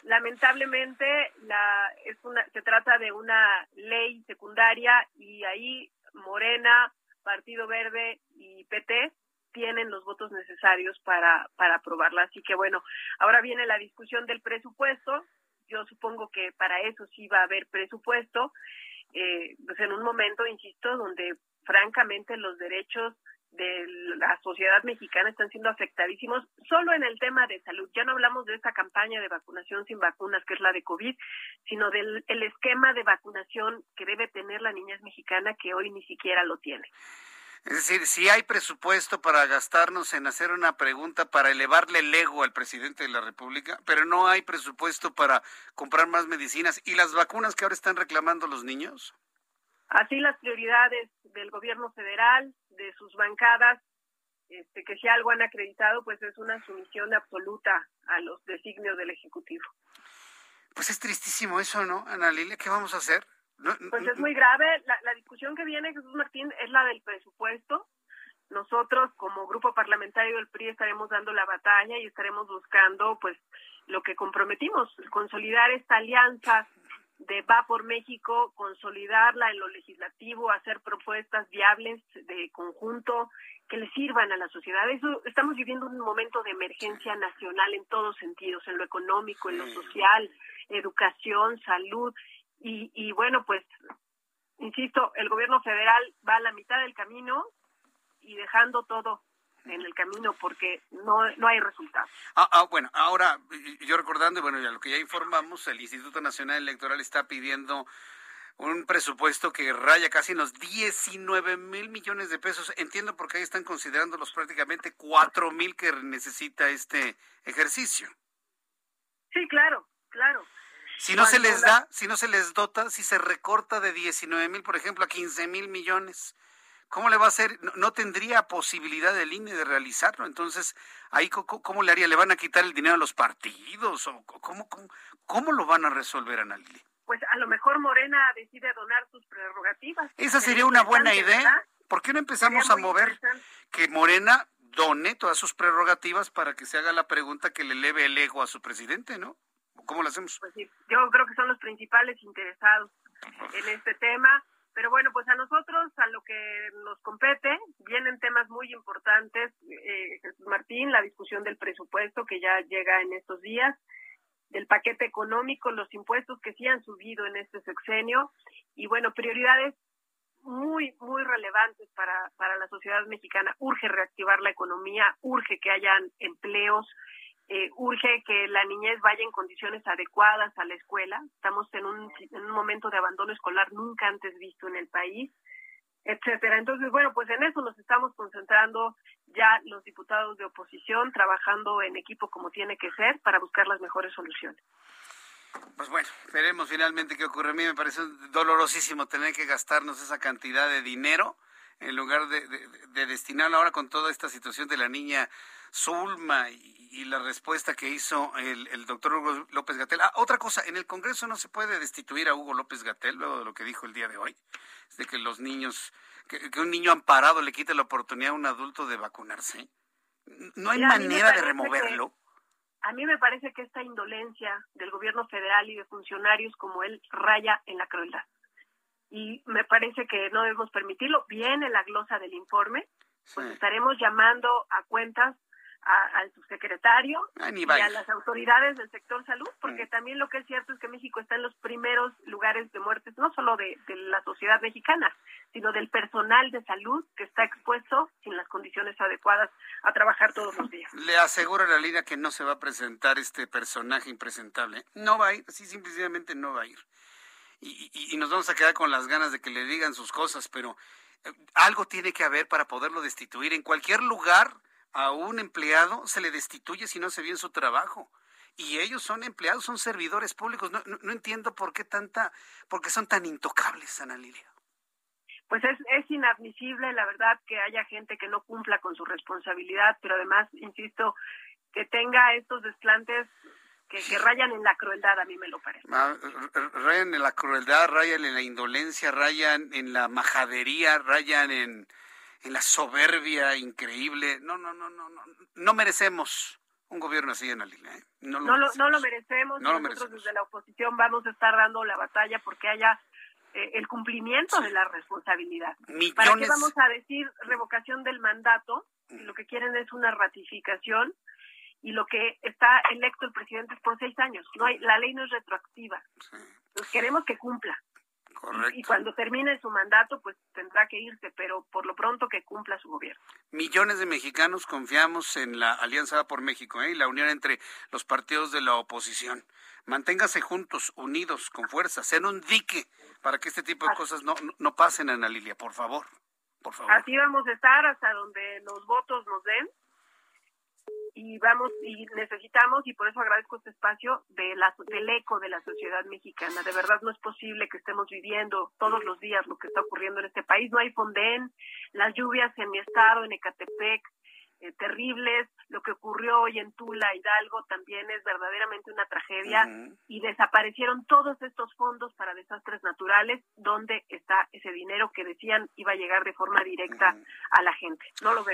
Lamentablemente, la, es una, se trata de una ley secundaria y ahí Morena, Partido Verde y PT tienen los votos necesarios para, para aprobarla. Así que bueno, ahora viene la discusión del presupuesto. Yo supongo que para eso sí va a haber presupuesto. Eh, pues en un momento, insisto, donde francamente los derechos de la sociedad mexicana están siendo afectadísimos solo en el tema de salud. Ya no hablamos de esta campaña de vacunación sin vacunas, que es la de COVID, sino del el esquema de vacunación que debe tener la niñez mexicana que hoy ni siquiera lo tiene. Es decir, si hay presupuesto para gastarnos en hacer una pregunta para elevarle el ego al presidente de la República, pero no hay presupuesto para comprar más medicinas y las vacunas que ahora están reclamando los niños. Así las prioridades del gobierno federal, de sus bancadas, este, que si algo han acreditado, pues es una sumisión absoluta a los designios del Ejecutivo. Pues es tristísimo eso, ¿no, Ana Lilia? ¿Qué vamos a hacer? pues es muy grave. La, la discusión que viene, Jesús Martín, es la del presupuesto. Nosotros, como grupo parlamentario del PRI, estaremos dando la batalla y estaremos buscando, pues, lo que comprometimos, consolidar esta alianza de Va por México, consolidarla en lo legislativo, hacer propuestas viables de conjunto que le sirvan a la sociedad. Eso estamos viviendo un momento de emergencia nacional en todos sentidos, en lo económico, en lo social, educación, salud y, y bueno, pues insisto, el gobierno federal va a la mitad del camino y dejando todo en el camino porque no, no hay resultados. Ah, ah, bueno, ahora yo recordando, bueno, ya lo que ya informamos, el Instituto Nacional Electoral está pidiendo un presupuesto que raya casi en los 19 mil millones de pesos. Entiendo por qué ahí están considerando los prácticamente 4 mil que necesita este ejercicio. Sí, claro, claro. Si no se les da, si no se les dota, si se recorta de 19 mil, por ejemplo, a 15 mil millones, ¿Cómo le va a hacer? No, tendría posibilidad el INE de realizarlo. Entonces, ahí ¿cómo, le haría? ¿Le van a quitar el dinero a los partidos? ¿O cómo, cómo, lo van a resolver, Ana Pues a lo mejor Morena decide donar sus prerrogativas. Esa sería una buena idea. ¿Por qué no empezamos a mover que Morena done todas sus prerrogativas para que se haga la pregunta que le eleve el ego a su presidente, ¿no? ¿Cómo lo hacemos? Pues sí, yo creo que son los principales interesados en este tema pero bueno, pues a nosotros, a lo que nos compete, vienen temas muy importantes. Eh, Martín, la discusión del presupuesto que ya llega en estos días, del paquete económico, los impuestos que sí han subido en este sexenio y bueno, prioridades muy, muy relevantes para, para la sociedad mexicana. Urge reactivar la economía, urge que hayan empleos, eh, urge que la niñez vaya en condiciones adecuadas a la escuela. Estamos en un, en un momento de abandono escolar nunca antes visto en el país, etcétera. Entonces, bueno, pues en eso nos estamos concentrando ya los diputados de oposición, trabajando en equipo como tiene que ser para buscar las mejores soluciones. Pues bueno, veremos finalmente qué ocurre. A mí me parece dolorosísimo tener que gastarnos esa cantidad de dinero en lugar de, de destinarlo ahora con toda esta situación de la niña Zulma y, la respuesta que hizo el, doctor Hugo López Gatel. Ah, otra cosa, en el Congreso no se puede destituir a Hugo López Gatel, luego de lo que dijo el día de hoy, es de que los niños, que, un niño amparado le quite la oportunidad a un adulto de vacunarse. No hay manera de removerlo. a mí me parece que esta indolencia del gobierno federal y de funcionarios como él raya en la crueldad. Y me parece que no debemos permitirlo. Viene la glosa del informe, pues estaremos llamando a cuentas al subsecretario ah, y a las autoridades del sector salud, porque mm. también lo que es cierto es que México está en los primeros lugares de muertes, no solo de, la sociedad mexicana, sino del personal de salud que está expuesto sin las condiciones adecuadas a trabajar todos los días. Le aseguro a la línea que no se va a presentar este personaje impresentable. No va a ir, sí, simplemente no va a ir. Y, y nos vamos a quedar con las ganas de que le digan sus cosas, pero eh, algo tiene que haber para poderlo destituir. En cualquier lugar a un empleado se le destituye si no hace bien su trabajo. Y ellos son empleados, son servidores públicos. No, no, entiendo por qué tanta, por qué son tan intocables, Ana Lilia. Pues es, es inadmisible, la verdad, que haya gente que no cumpla con su responsabilidad, pero además, insisto, que tenga estos desplantes que, que, rayan en la crueldad, a mí me lo parece. Ah, rayan en la crueldad, rayan en la indolencia, rayan en la majadería, rayan en, en la soberbia increíble. No, no, no, no, no, no merecemos un gobierno así en la línea. ¿eh? No, lo, no, lo, merecemos. Nosotros desde la oposición vamos a estar dando la batalla porque haya eh, el cumplimiento de la responsabilidad. ¿Para qué vamos a decir revocación del mandato? lo que quieren es una ratificación y lo que está electo el presidente es por seis años. No hay, la ley no es retroactiva. queremos que cumpla. Y, cuando termine su mandato, pues tendrá que irse, pero por lo pronto que cumpla su gobierno. Millones de mexicanos confiamos en la Alianza por México ¿eh? y la unión entre los partidos de la oposición. Manténgase juntos, unidos, con fuerza, sean un dique para que este tipo de cosas no, no pasen, Ana Lilia, por favor. Por favor. Así vamos a estar hasta donde los votos nos den y vamos y necesitamos y por eso agradezco este espacio de la, del eco de la sociedad mexicana. De verdad no es posible que estemos viviendo todos los días lo que está ocurriendo en este país. No hay Fonden, las lluvias en mi estado, en Ecatepec, eh, terribles. Lo que ocurrió hoy en Tula, Hidalgo, también es verdaderamente una tragedia y desaparecieron todos estos fondos para desastres naturales. ¿Dónde está ese dinero que decían iba a llegar de forma directa a la gente? No lo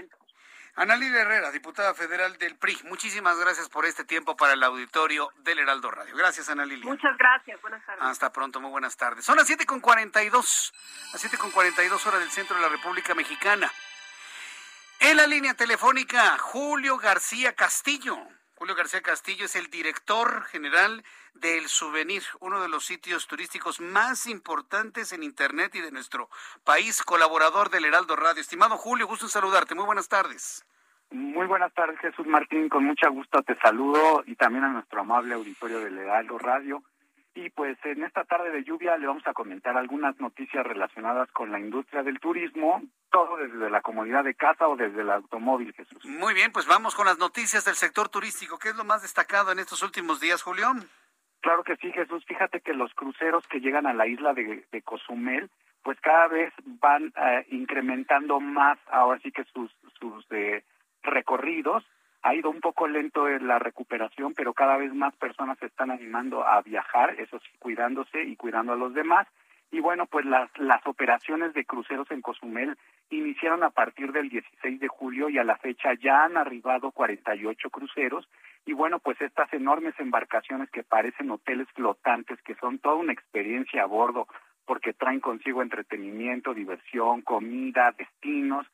Analí Herrera, diputada federal del PRI, muchísimas gracias por este tiempo para el auditorio del Heraldo Radio. Gracias, Ana Muchas gracias, buenas tardes. Hasta pronto, muy buenas tardes. Son las 7.42, las 7.42 horas del centro de la República Mexicana. En la línea telefónica, Julio García Castillo. Julio García Castillo es el director general del Souvenir, uno de los sitios turísticos más importantes en Internet y de nuestro país, colaborador del Heraldo Radio. Estimado Julio, gusto en saludarte. Muy buenas tardes. Muy buenas tardes, Jesús Martín. Con mucho gusto te saludo y también a nuestro amable auditorio del Heraldo Radio. Y pues en esta tarde de lluvia le vamos a comentar algunas noticias relacionadas con la industria del turismo, todo desde la comodidad de casa o desde el automóvil, Jesús. Muy bien, pues vamos con las noticias del sector turístico. ¿Qué es lo más destacado en estos últimos días, Julio? Claro que sí, Jesús. Fíjate que los cruceros que llegan a la isla de, Cozumel, pues cada vez van eh, incrementando más ahora sí que sus, sus eh, recorridos. Ha ido un poco lento en la recuperación, pero cada vez más personas se están animando a viajar, eso sí, cuidándose y cuidando a los demás. Y bueno, pues las, las operaciones de cruceros en Cozumel iniciaron a partir del 16 de julio y a la fecha ya han arribado 48 cruceros. Y bueno, pues estas enormes embarcaciones que parecen hoteles flotantes, que son toda una experiencia a bordo, porque traen consigo entretenimiento, diversión, comida, destinos,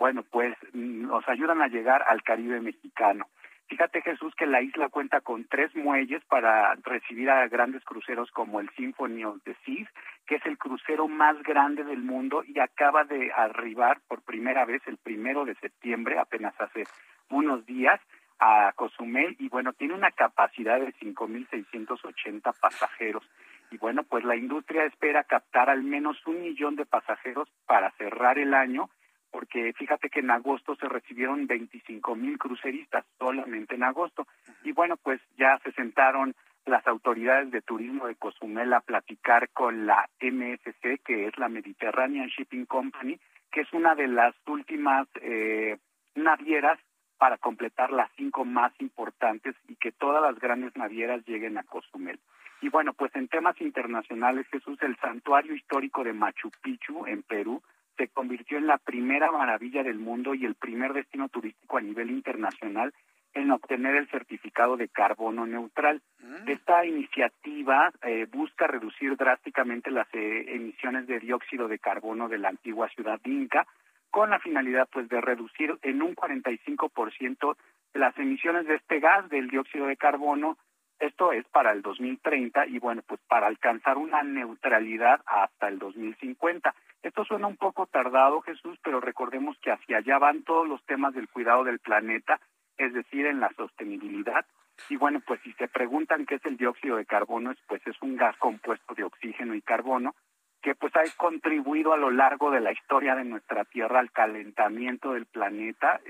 bueno, pues mm, nos ayudan a llegar al Caribe mexicano. Fíjate Jesús que la isla cuenta con tres muelles para recibir a grandes cruceros como el Symphony of the Seas, que es el crucero más grande del mundo y acaba de arribar por primera vez el primero de septiembre, apenas hace unos días, a Cozumel y bueno, tiene una capacidad de 5.680 pasajeros. Y bueno, pues la industria espera captar al menos un millón de pasajeros para cerrar el año porque fíjate que en agosto se recibieron 25 mil cruceristas solamente en agosto. Y bueno, pues ya se sentaron las autoridades de turismo de Cozumel a platicar con la MSC, que es la Mediterranean Shipping Company, que es una de las últimas eh, navieras para completar las cinco más importantes y que todas las grandes navieras lleguen a Cozumel. Y bueno, pues en temas internacionales, Jesús, el santuario histórico de Machu Picchu en Perú se convirtió en la primera maravilla del mundo y el primer destino turístico a nivel internacional en obtener el certificado de carbono neutral. Mm. Esta iniciativa eh, busca reducir drásticamente las eh, emisiones de dióxido de carbono de la antigua ciudad inca con la finalidad pues de reducir en un 45% las emisiones de este gas del dióxido de carbono esto es para el 2030 y bueno, pues para alcanzar una neutralidad hasta el 2050. Esto suena un poco tardado, Jesús, pero recordemos que hacia allá van todos los temas del cuidado del planeta, es decir, en la sostenibilidad. Y bueno, pues si se preguntan qué es el dióxido de carbono, pues es un gas compuesto de oxígeno y carbono que pues ha contribuido a lo largo de la historia de nuestra Tierra al calentamiento del planeta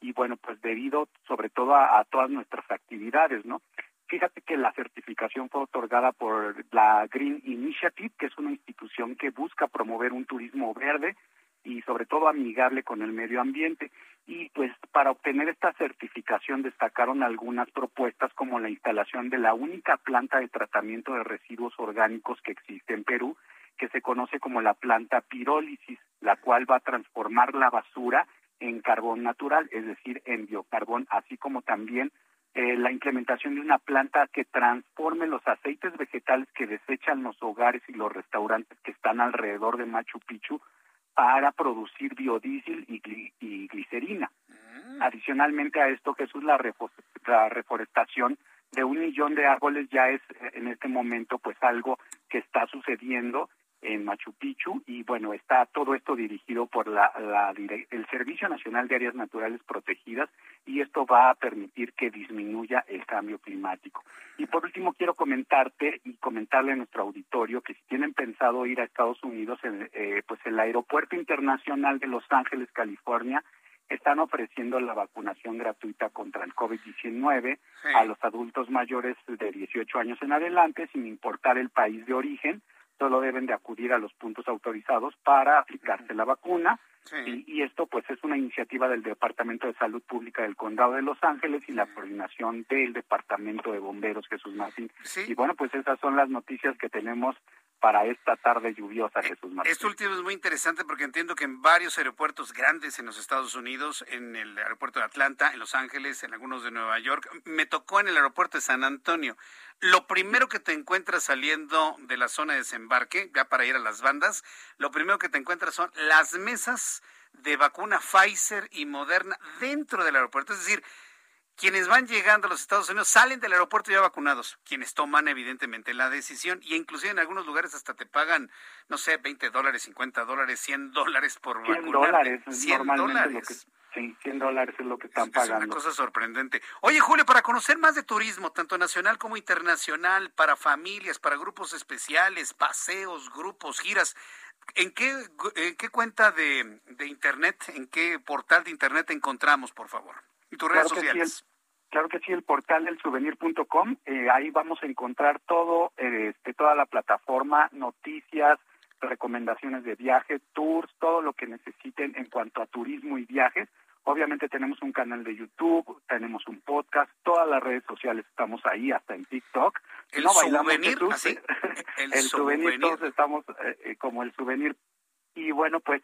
y bueno, pues debido sobre todo a todas nuestras actividades, ¿no? Fíjate que la certificación fue otorgada por la Green Initiative, que es una institución que busca promover un turismo verde y sobre todo amigable con el medio ambiente. Y pues para obtener esta certificación destacaron algunas propuestas como la instalación de la única planta de tratamiento de residuos orgánicos que existe en Perú, que se conoce como la planta pirólisis, la cual va a transformar la basura en carbón natural, es decir, en biocarbón, así como también eh, la implementación de una planta que transforme los aceites vegetales que desechan los hogares y los restaurantes que están alrededor de Machu Picchu para producir biodiesel y, glicerina. Mm. Adicionalmente a esto, Jesús, la, la reforestación de un millón de árboles ya es eh, en este momento pues algo que está sucediendo en Machu Picchu y bueno, está todo esto dirigido por la, el Servicio Nacional de Áreas Naturales Protegidas y esto va a permitir que disminuya el cambio climático. Y por último quiero comentarte y comentarle a nuestro auditorio que si tienen pensado ir a Estados Unidos, eh, pues el Aeropuerto Internacional de Los Ángeles, California, están ofreciendo la vacunación gratuita contra el COVID-19 a los adultos mayores de 18 años en adelante, sin importar el país de origen solo deben de acudir a los puntos autorizados para aplicarse la vacuna. Y, esto pues es una iniciativa del Departamento de Salud Pública del Condado de Los Ángeles y la coordinación del Departamento de Bomberos Jesús Martín. Y bueno, pues esas son las noticias que tenemos para esta tarde lluviosa, Jesús Martín. Esto último es muy interesante porque entiendo que en varios aeropuertos grandes en los Estados Unidos, en el aeropuerto de Atlanta, en Los Ángeles, en algunos de Nueva York, me tocó en el aeropuerto de San Antonio. Lo primero que te encuentras saliendo de la zona de desembarque, ya para ir a las bandas, lo primero que te encuentras son las mesas de vacuna Pfizer y Moderna dentro del aeropuerto. Es decir, quienes van llegando a los Estados Unidos salen del aeropuerto ya vacunados, quienes toman evidentemente la decisión y inclusive en algunos lugares hasta te pagan, no sé, 20 dólares, 50 dólares, 100 dólares por 100 dólares, 100 normalmente Lo que, sí, 100 dólares es lo que están pagando. Es una cosa sorprendente. Oye, Julio, para conocer más de turismo, tanto nacional como internacional, para familias, para grupos especiales, paseos, grupos, giras, ¿En qué, en qué cuenta de, de, Internet, en qué portal de Internet encontramos, por favor? Y tus redes sociales. Claro que sí, el portal del souvenir.com, eh, ahí vamos a encontrar todo, eh, este, toda la plataforma, noticias, recomendaciones de viaje, tours, todo lo que necesiten en cuanto a turismo y viajes. Obviamente tenemos un canal de YouTube, tenemos un podcast, todas las redes sociales estamos ahí, hasta en TikTok. El souvenir, así. El, souvenir, todos estamos eh, como el souvenir. Y bueno, pues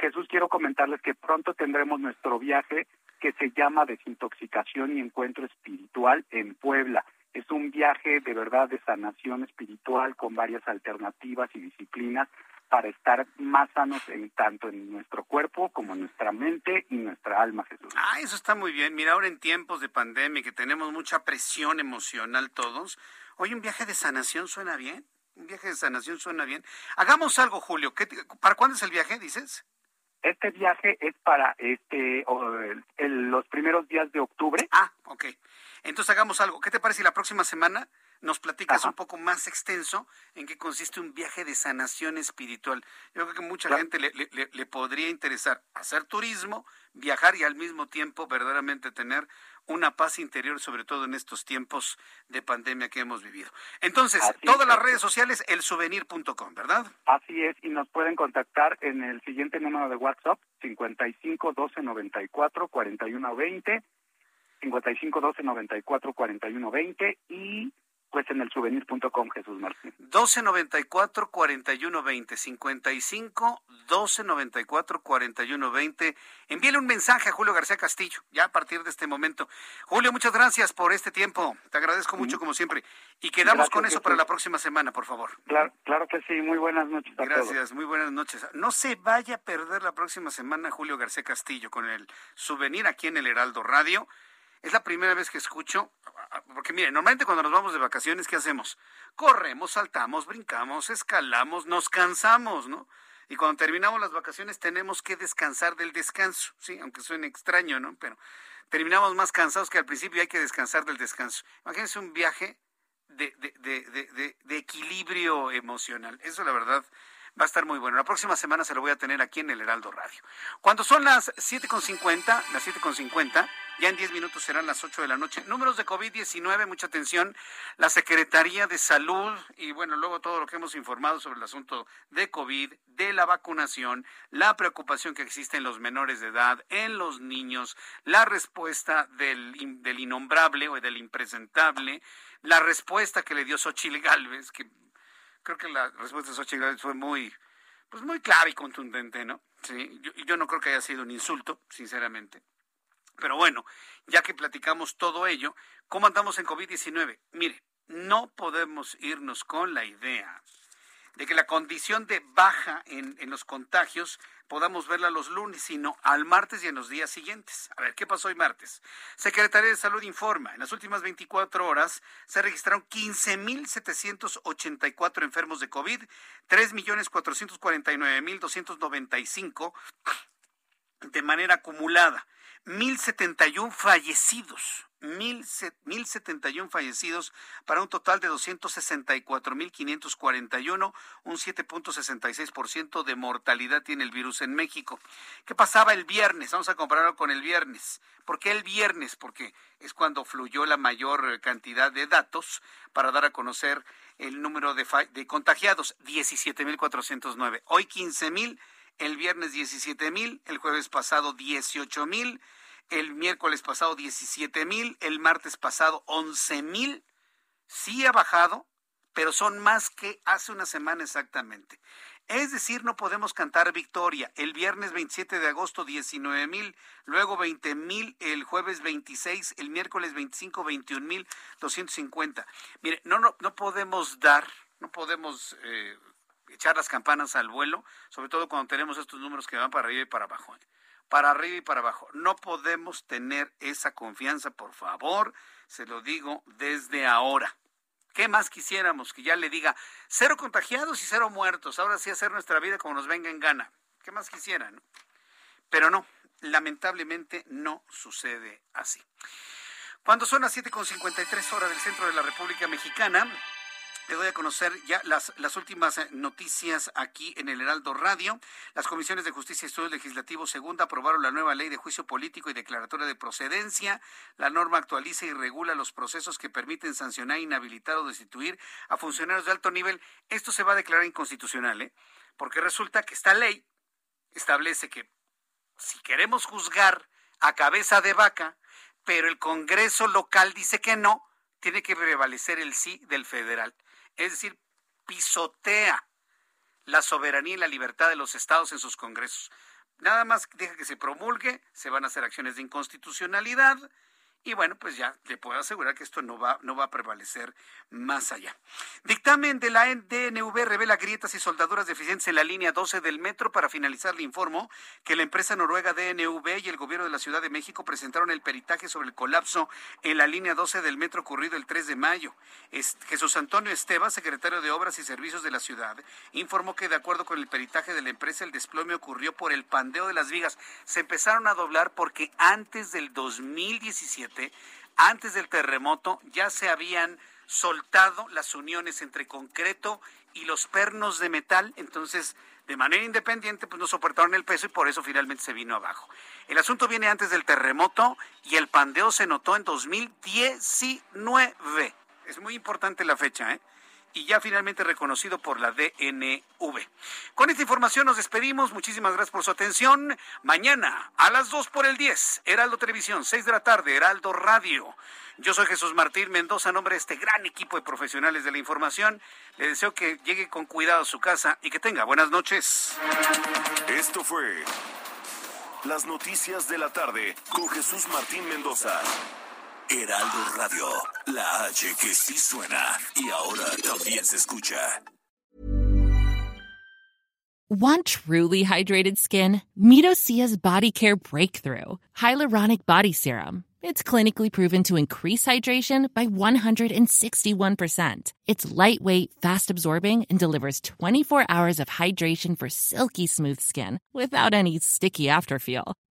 Jesús, quiero comentarles que pronto tendremos nuestro viaje que se llama Desintoxicación y Encuentro Espiritual en Puebla. Es un viaje de verdad de sanación espiritual con varias alternativas y disciplinas para estar más sanos en tanto en nuestro cuerpo como en nuestra mente y nuestra alma, Jesús. Ah, eso está muy bien. Mira, ahora en tiempos de pandemia que tenemos mucha presión emocional todos, hoy un viaje de sanación suena bien. Un viaje de sanación suena bien. Hagamos algo, Julio. ¿Para cuándo es el viaje, dices? Este viaje es para este los primeros días de octubre. Ah, ok. Entonces hagamos algo. ¿Qué te parece si la próxima semana nos platicas un poco más extenso en qué consiste un viaje de sanación espiritual? Yo creo que mucha gente le, le, podría interesar hacer turismo, viajar y al mismo tiempo verdaderamente tener una paz interior, sobre todo en estos tiempos de pandemia que hemos vivido. Entonces, todas las redes sociales, elsouvenir.com, ¿verdad? Así es, y nos pueden contactar en el siguiente número de WhatsApp, 55 12 94 41 20, 55 12 94 41 20 y pues en el souvenir.com, Jesús Martín. 1294 4120 55 1294 4120. Envíele un mensaje a Julio García Castillo, ya a partir de este momento. Julio, muchas gracias por este tiempo. Te agradezco mucho, como siempre. Y quedamos con eso para la próxima semana, por favor. Claro, claro que sí. Muy buenas noches. A gracias, muy buenas noches. No se vaya a perder la próxima semana Julio García Castillo con el souvenir aquí en el Heraldo Radio. Es la primera vez que escucho, porque mire, normalmente cuando nos vamos de vacaciones, ¿qué hacemos? Corremos, saltamos, brincamos, escalamos, nos cansamos, ¿no? Y cuando terminamos las vacaciones tenemos que descansar del descanso, sí, aunque suene extraño, ¿no? Pero terminamos más cansados que al principio y hay que descansar del descanso. Imagínense un viaje de, de, de, de equilibrio emocional. Eso, la verdad, va a estar muy bueno. La próxima semana se lo voy a tener aquí en el Heraldo Radio. Cuando son las 7.50, las 7.50, ya en 10 minutos serán las 8 de la noche. Números de COVID-19, mucha atención. La Secretaría de Salud y bueno, luego todo lo que hemos informado sobre el asunto de COVID, de la vacunación, la preocupación que existe en los menores de edad, en los niños, la respuesta del, del innombrable o del impresentable, la respuesta que le dio Xochil Gálvez, que creo que la respuesta de Xochitl fue muy, pues muy clara y contundente, ¿no? Sí, yo, yo no creo que haya sido un insulto, sinceramente. Pero bueno, ya que platicamos todo ello, ¿cómo andamos en COVID-19? Mire, no podemos irnos con la idea de que la condición de baja en, en, los contagios podamos verla los lunes, sino al martes y en los días siguientes. A ver, ¿qué pasó hoy martes? Secretaría de Salud informa, en las últimas 24 horas se registraron 15.784 enfermos de COVID, 3.449.295 de manera acumulada. 1.071 fallecidos, 1.071 fallecidos para un total de 264.541, un 7.66% de mortalidad tiene el virus en México. ¿Qué pasaba el viernes? Vamos a compararlo con el viernes. ¿Por qué el viernes? Porque es cuando fluyó la mayor cantidad de datos para dar a conocer el número de, de contagiados, 17.409. Hoy 15.000 el viernes 17 mil, el jueves pasado 18 mil, el miércoles pasado 17 mil, el martes pasado 11 mil. Sí ha bajado, pero son más que hace una semana exactamente. Es decir, no podemos cantar victoria. El viernes 27 de agosto 19 mil, luego 20 mil, el jueves 26, el miércoles 25, 21 mil 250. Mire, no, no, no podemos dar, no podemos eh, echar las campanas al vuelo, sobre todo cuando tenemos estos números que van para arriba y para abajo. Para arriba y para abajo. No podemos tener esa confianza, por favor, se lo digo desde ahora. ¿Qué más quisiéramos? Que ya le diga cero contagiados y cero muertos. Ahora sí hacer nuestra vida como nos venga en gana. ¿Qué más quisieran? Pero no, lamentablemente no sucede así. Cuando son las 7.53 horas del centro de la República Mexicana, le doy a conocer ya las, últimas eh, noticias aquí en el Heraldo Radio. Las comisiones de Justicia y Estudios Legislativos Segunda aprobaron la nueva ley de juicio político y declaratoria de procedencia. La norma actualiza y regula los procesos que permiten sancionar, inhabilitar o destituir a funcionarios de alto nivel. Esto se va a declarar inconstitucional, ¿eh? porque resulta que esta ley establece que si queremos juzgar a cabeza de vaca, pero el Congreso local dice que no, tiene que prevalecer el sí del federal es decir, pisotea la soberanía y la libertad de los estados en sus congresos. Nada más deja que se promulgue, se van a hacer acciones de inconstitucionalidad y bueno, pues ya le puedo asegurar que esto no va, no va a prevalecer más allá. Dictamen de la DNV revela grietas y soldaduras deficientes en la línea 12 del metro. Para finalizar, le informo que la empresa noruega DNV y el gobierno de la Ciudad de México presentaron el peritaje sobre el colapso en la línea 12 del metro ocurrido el 3 de mayo. Jesús Antonio Esteba, secretario de Obras y Servicios de la ciudad, informó que de acuerdo con el peritaje de la empresa, el desplome ocurrió por el pandeo de las vigas. Se empezaron a doblar porque antes del 2017 antes del terremoto, ya se habían soltado las uniones entre concreto y los pernos de metal, entonces de manera independiente pues no soportaron el peso y por eso finalmente se vino abajo. El asunto viene antes del terremoto y el pandeo se notó en 2019. Es muy importante la fecha, ¿eh? Y ya finalmente reconocido por la DNV. Con esta información nos despedimos. Muchísimas gracias por su atención. Mañana a las 2 por el 10, Heraldo Televisión, 6 de la tarde, Heraldo Radio. Yo soy Jesús Martín Mendoza, en nombre de este gran equipo de profesionales de la información. Le deseo que llegue con cuidado a su casa y que tenga buenas noches. Esto fue Las Noticias de la Tarde con Jesús Martín Mendoza. Heraldo Radio, la H que sí suena y ahora también se escucha. Want truly hydrated skin? Midosia's Body Care Breakthrough Hyaluronic Body Serum. It's clinically proven to increase hydration by 161%. It's lightweight, fast absorbing, and delivers 24 hours of hydration for silky smooth skin without any sticky afterfeel.